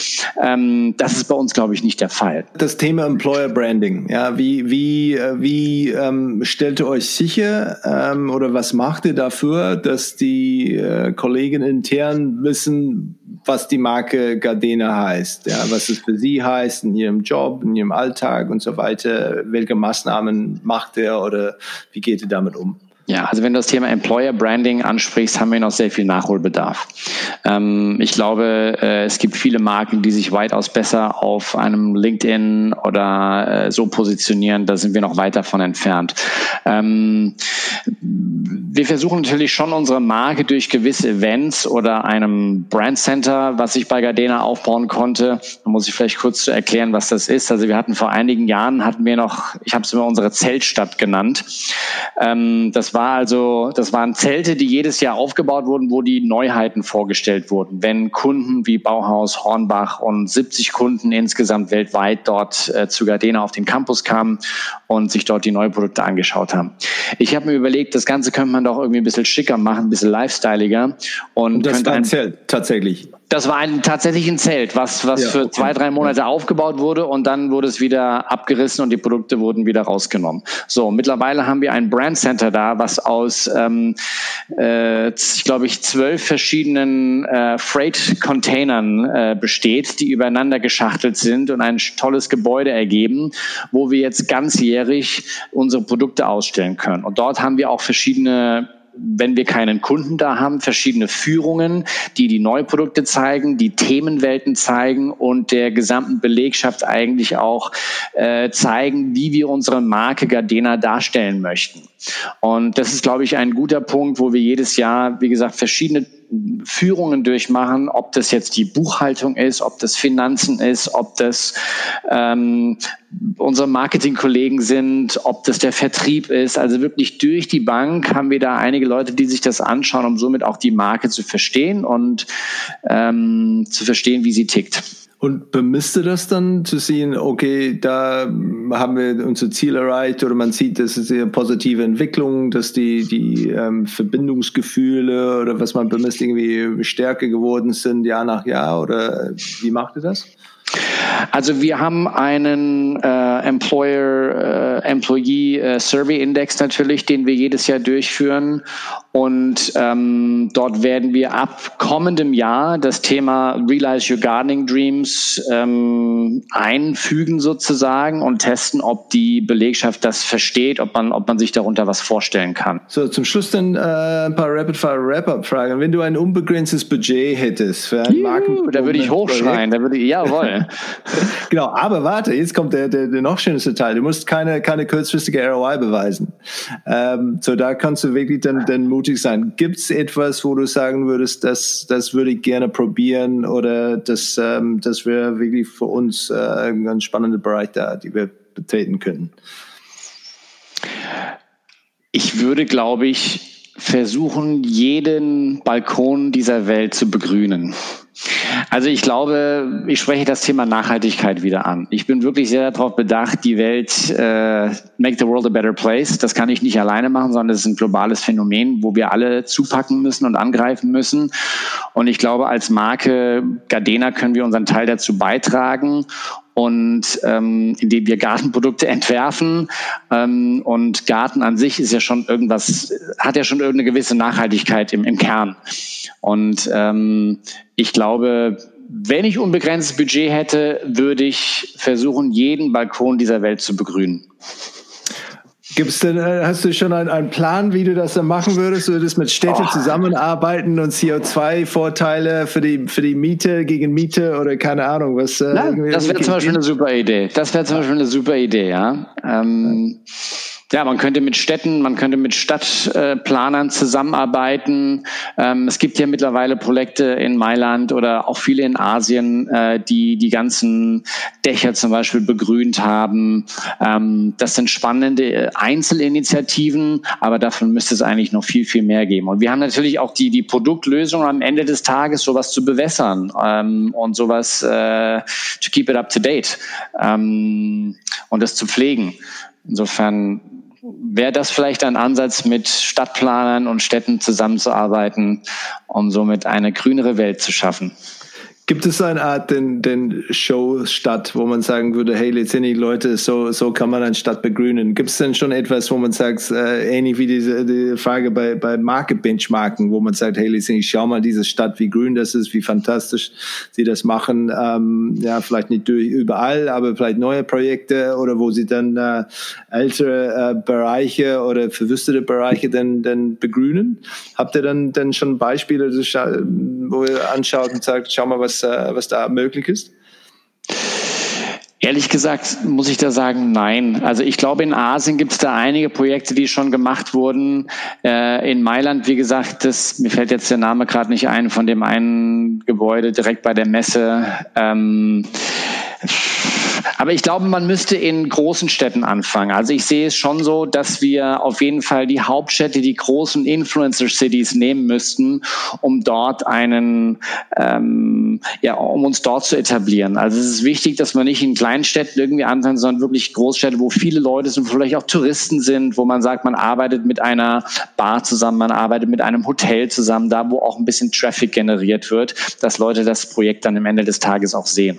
Speaker 1: Ähm, das ist bei uns, glaube ich, nicht der Fall.
Speaker 2: Das Thema Employer Branding, ja, wie, wie, äh, wie ähm, stellt ihr euch sicher ähm, oder was macht ihr dafür, dass die äh, Kollegen intern wissen, was die Marke Gardena heißt, ja, was es für sie heißt in ihrem Job, in ihrem Alltag und so weiter. Welche Maßnahmen macht er oder wie geht ihr damit um?
Speaker 1: Ja, also wenn du das Thema Employer Branding ansprichst, haben wir noch sehr viel Nachholbedarf. Ähm, ich glaube, äh, es gibt viele Marken, die sich weitaus besser auf einem LinkedIn oder äh, so positionieren. Da sind wir noch weit davon entfernt. Ähm, wir versuchen natürlich schon unsere Marke durch gewisse Events oder einem Brand Center, was ich bei Gardena aufbauen konnte. Da muss ich vielleicht kurz zu erklären, was das ist. Also wir hatten vor einigen Jahren, hatten wir noch, ich habe es immer unsere Zeltstadt genannt. Ähm, das war war also, das waren Zelte, die jedes Jahr aufgebaut wurden, wo die Neuheiten vorgestellt wurden. Wenn Kunden wie Bauhaus, Hornbach und 70 Kunden insgesamt weltweit dort äh, zu Gardena auf den Campus kamen und sich dort die neuen Produkte angeschaut haben. Ich habe mir überlegt, das Ganze könnte man doch irgendwie ein bisschen schicker machen, ein bisschen lifestyleiger.
Speaker 2: Und, und das war ein Zelt, tatsächlich.
Speaker 1: Das war ein, tatsächlich ein Zelt, was, was ja, für okay. zwei, drei Monate aufgebaut wurde und dann wurde es wieder abgerissen und die Produkte wurden wieder rausgenommen. So, mittlerweile haben wir ein Brand Center da, was aus, ähm, äh, ich glaube ich, zwölf verschiedenen äh, Freight-Containern äh, besteht, die übereinander geschachtelt sind und ein tolles Gebäude ergeben, wo wir jetzt ganzjährig unsere Produkte ausstellen können. Und dort haben wir auch verschiedene wenn wir keinen Kunden da haben, verschiedene Führungen, die die neue Produkte zeigen, die Themenwelten zeigen und der gesamten Belegschaft eigentlich auch äh, zeigen, wie wir unsere Marke Gardena darstellen möchten. Und das ist, glaube ich, ein guter Punkt, wo wir jedes Jahr, wie gesagt, verschiedene Führungen durchmachen, ob das jetzt die Buchhaltung ist, ob das Finanzen ist, ob das ähm, unsere Marketingkollegen sind, ob das der Vertrieb ist. Also wirklich durch die Bank haben wir da einige Leute, die sich das anschauen, um somit auch die Marke zu verstehen und ähm, zu verstehen, wie sie tickt.
Speaker 2: Und bemisst du das dann zu sehen, okay, da haben wir unser Ziel erreicht oder man sieht, das ist eine positive Entwicklung, dass die, die ähm, Verbindungsgefühle oder was man bemisst irgendwie stärker geworden sind Jahr nach Jahr oder wie macht ihr das?
Speaker 1: Also wir haben einen äh, Employer äh, Employee äh, Survey Index natürlich, den wir jedes Jahr durchführen und ähm, dort werden wir ab kommendem Jahr das Thema Realize Your Gardening Dreams ähm, einfügen sozusagen und testen, ob die Belegschaft das versteht, ob man, ob man sich darunter was vorstellen kann.
Speaker 2: So, zum Schluss dann äh, ein paar Rapid-Fire-Wrap-Up-Fragen. Wenn du ein unbegrenztes Budget hättest für ein Marken...
Speaker 1: Da würde ich hochschreien, da würde ich, jawohl.
Speaker 2: genau, aber warte, jetzt kommt der, der, der noch schönste Teil. Du musst keine, keine kurzfristige ROI beweisen. Ähm, so, da kannst du wirklich dann, dann mutig sein. Gibt es etwas, wo du sagen würdest, das, das würde ich gerne probieren oder das, ähm, das wäre wirklich für uns äh, ein ganz spannender Bereich da, die wir betreten könnten?
Speaker 1: Ich würde, glaube ich, versuchen, jeden Balkon dieser Welt zu begrünen. Also ich glaube, ich spreche das Thema Nachhaltigkeit wieder an. Ich bin wirklich sehr darauf bedacht, die Welt äh, make the world a better place. Das kann ich nicht alleine machen, sondern es ist ein globales Phänomen, wo wir alle zupacken müssen und angreifen müssen. Und ich glaube, als Marke Gardena können wir unseren Teil dazu beitragen und ähm, indem wir Gartenprodukte entwerfen ähm, und Garten an sich ist ja schon irgendwas, hat ja schon irgendeine gewisse Nachhaltigkeit im, im Kern. Und ähm, ich glaube, wenn ich unbegrenztes Budget hätte, würde ich versuchen, jeden Balkon dieser Welt zu begrünen.
Speaker 2: Gibt's denn, äh, hast du schon einen, einen, Plan, wie du das dann machen würdest? Du würdest mit Städten oh. zusammenarbeiten und CO2-Vorteile für die, für die Miete gegen Miete oder keine Ahnung, was?
Speaker 1: Äh, Nein, das wäre zum Beispiel eine super Idee. Das wäre zum Beispiel eine super Idee, ja. Ähm, ja, man könnte mit Städten, man könnte mit Stadtplanern zusammenarbeiten. Ähm, es gibt ja mittlerweile Projekte in Mailand oder auch viele in Asien, äh, die die ganzen Dächer zum Beispiel begrünt haben. Ähm, das sind spannende Einzelinitiativen, aber davon müsste es eigentlich noch viel, viel mehr geben. Und wir haben natürlich auch die, die Produktlösung am Ende des Tages, sowas zu bewässern ähm, und sowas äh, to keep it up to date und das zu pflegen. Insofern wäre das vielleicht ein Ansatz, mit Stadtplanern und Städten zusammenzuarbeiten, um somit eine grünere Welt zu schaffen.
Speaker 2: Gibt es eine Art den, den Show statt, wo man sagen würde, hey, letztendlich Leute, so, so kann man eine Stadt begrünen? Gibt es denn schon etwas, wo man sagt, äh, ähnlich wie diese die Frage bei, bei Marke-Benchmarken, wo man sagt, hey, letztendlich schau mal diese Stadt, wie grün das ist, wie fantastisch sie das machen. Ähm, ja, vielleicht nicht durch, überall, aber vielleicht neue Projekte oder wo sie dann äh, ältere äh, Bereiche oder verwüstete Bereiche dann, dann begrünen. Habt ihr dann, dann schon Beispiele, wo ihr anschaut und sagt, schau mal, was äh, was, da möglich ist?
Speaker 1: Ehrlich gesagt muss ich da sagen, nein. Also ich glaube, in Asien gibt es da einige Projekte, die schon gemacht wurden. Äh, in Mailand, wie gesagt, das, mir fällt jetzt der Name gerade nicht ein, von dem einen Gebäude direkt bei der Messe. Ähm, aber ich glaube, man müsste in großen Städten anfangen. Also ich sehe es schon so, dass wir auf jeden Fall die Hauptstädte, die großen Influencer-Cities nehmen müssten, um dort einen, ähm, ja, um uns dort zu etablieren. Also es ist wichtig, dass man nicht in kleinen Städten irgendwie anfängt, sondern wirklich Großstädte, wo viele Leute sind, wo vielleicht auch Touristen sind, wo man sagt, man arbeitet mit einer Bar zusammen, man arbeitet mit einem Hotel zusammen, da wo auch ein bisschen Traffic generiert wird, dass Leute das Projekt dann am Ende des Tages auch sehen.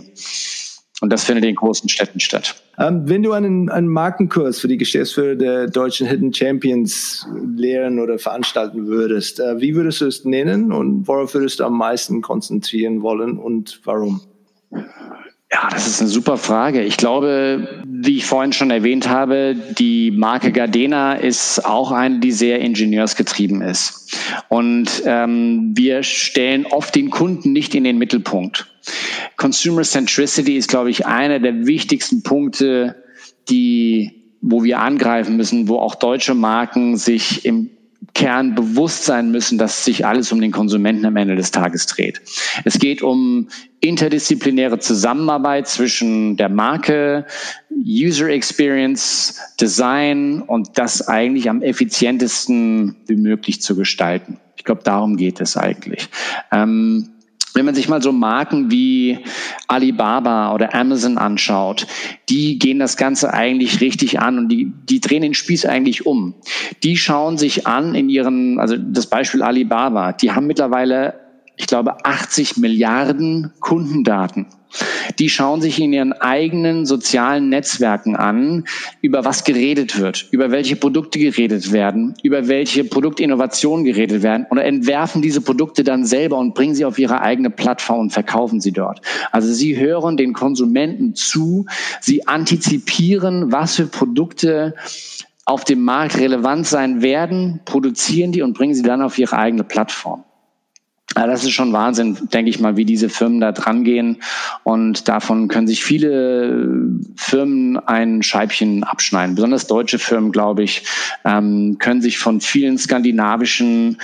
Speaker 1: Und das findet in großen Städten statt.
Speaker 2: Ähm, wenn du einen, einen Markenkurs für die Geschäftsführer der deutschen Hidden Champions lehren oder veranstalten würdest, äh, wie würdest du es nennen und worauf würdest du am meisten konzentrieren wollen und warum?
Speaker 1: Ja, das ist eine super Frage. Ich glaube, wie ich vorhin schon erwähnt habe, die Marke Gardena ist auch eine, die sehr ingenieursgetrieben ist. Und ähm, wir stellen oft den Kunden nicht in den Mittelpunkt. Consumer Centricity ist, glaube ich, einer der wichtigsten Punkte, die wo wir angreifen müssen, wo auch deutsche Marken sich im Kern bewusst sein müssen, dass sich alles um den Konsumenten am Ende des Tages dreht. Es geht um interdisziplinäre Zusammenarbeit zwischen der Marke, User Experience, Design und das eigentlich am effizientesten wie möglich zu gestalten. Ich glaube, darum geht es eigentlich. Ähm, wenn man sich mal so Marken wie Alibaba oder Amazon anschaut, die gehen das Ganze eigentlich richtig an und die, die drehen den Spieß eigentlich um. Die schauen sich an in ihren, also das Beispiel Alibaba, die haben mittlerweile, ich glaube, 80 Milliarden Kundendaten. Die schauen sich in ihren eigenen sozialen Netzwerken an, über was geredet wird, über welche Produkte geredet werden, über welche Produktinnovationen geredet werden oder entwerfen diese Produkte dann selber und bringen sie auf ihre eigene Plattform und verkaufen sie dort. Also sie hören den Konsumenten zu, sie antizipieren, was für Produkte auf dem Markt relevant sein werden, produzieren die und bringen sie dann auf ihre eigene Plattform. Ja, das ist schon Wahnsinn, denke ich mal, wie diese Firmen da dran gehen. Und davon können sich viele Firmen ein Scheibchen abschneiden. Besonders deutsche Firmen, glaube ich, ähm, können sich von vielen skandinavischen,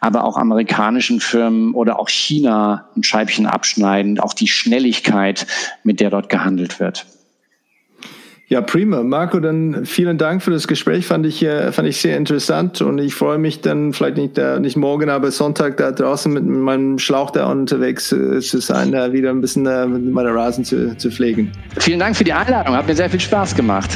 Speaker 1: aber auch amerikanischen Firmen oder auch China ein Scheibchen abschneiden. Auch die Schnelligkeit, mit der dort gehandelt wird.
Speaker 2: Ja, prima. Marco, dann vielen Dank für das Gespräch. Fand ich, äh, fand ich sehr interessant und ich freue mich dann vielleicht nicht, äh, nicht morgen, aber Sonntag da draußen mit meinem Schlauch da unterwegs äh, zu sein, da wieder ein bisschen meine Rasen zu, zu pflegen.
Speaker 1: Vielen Dank für die Einladung. Hat mir sehr viel Spaß gemacht.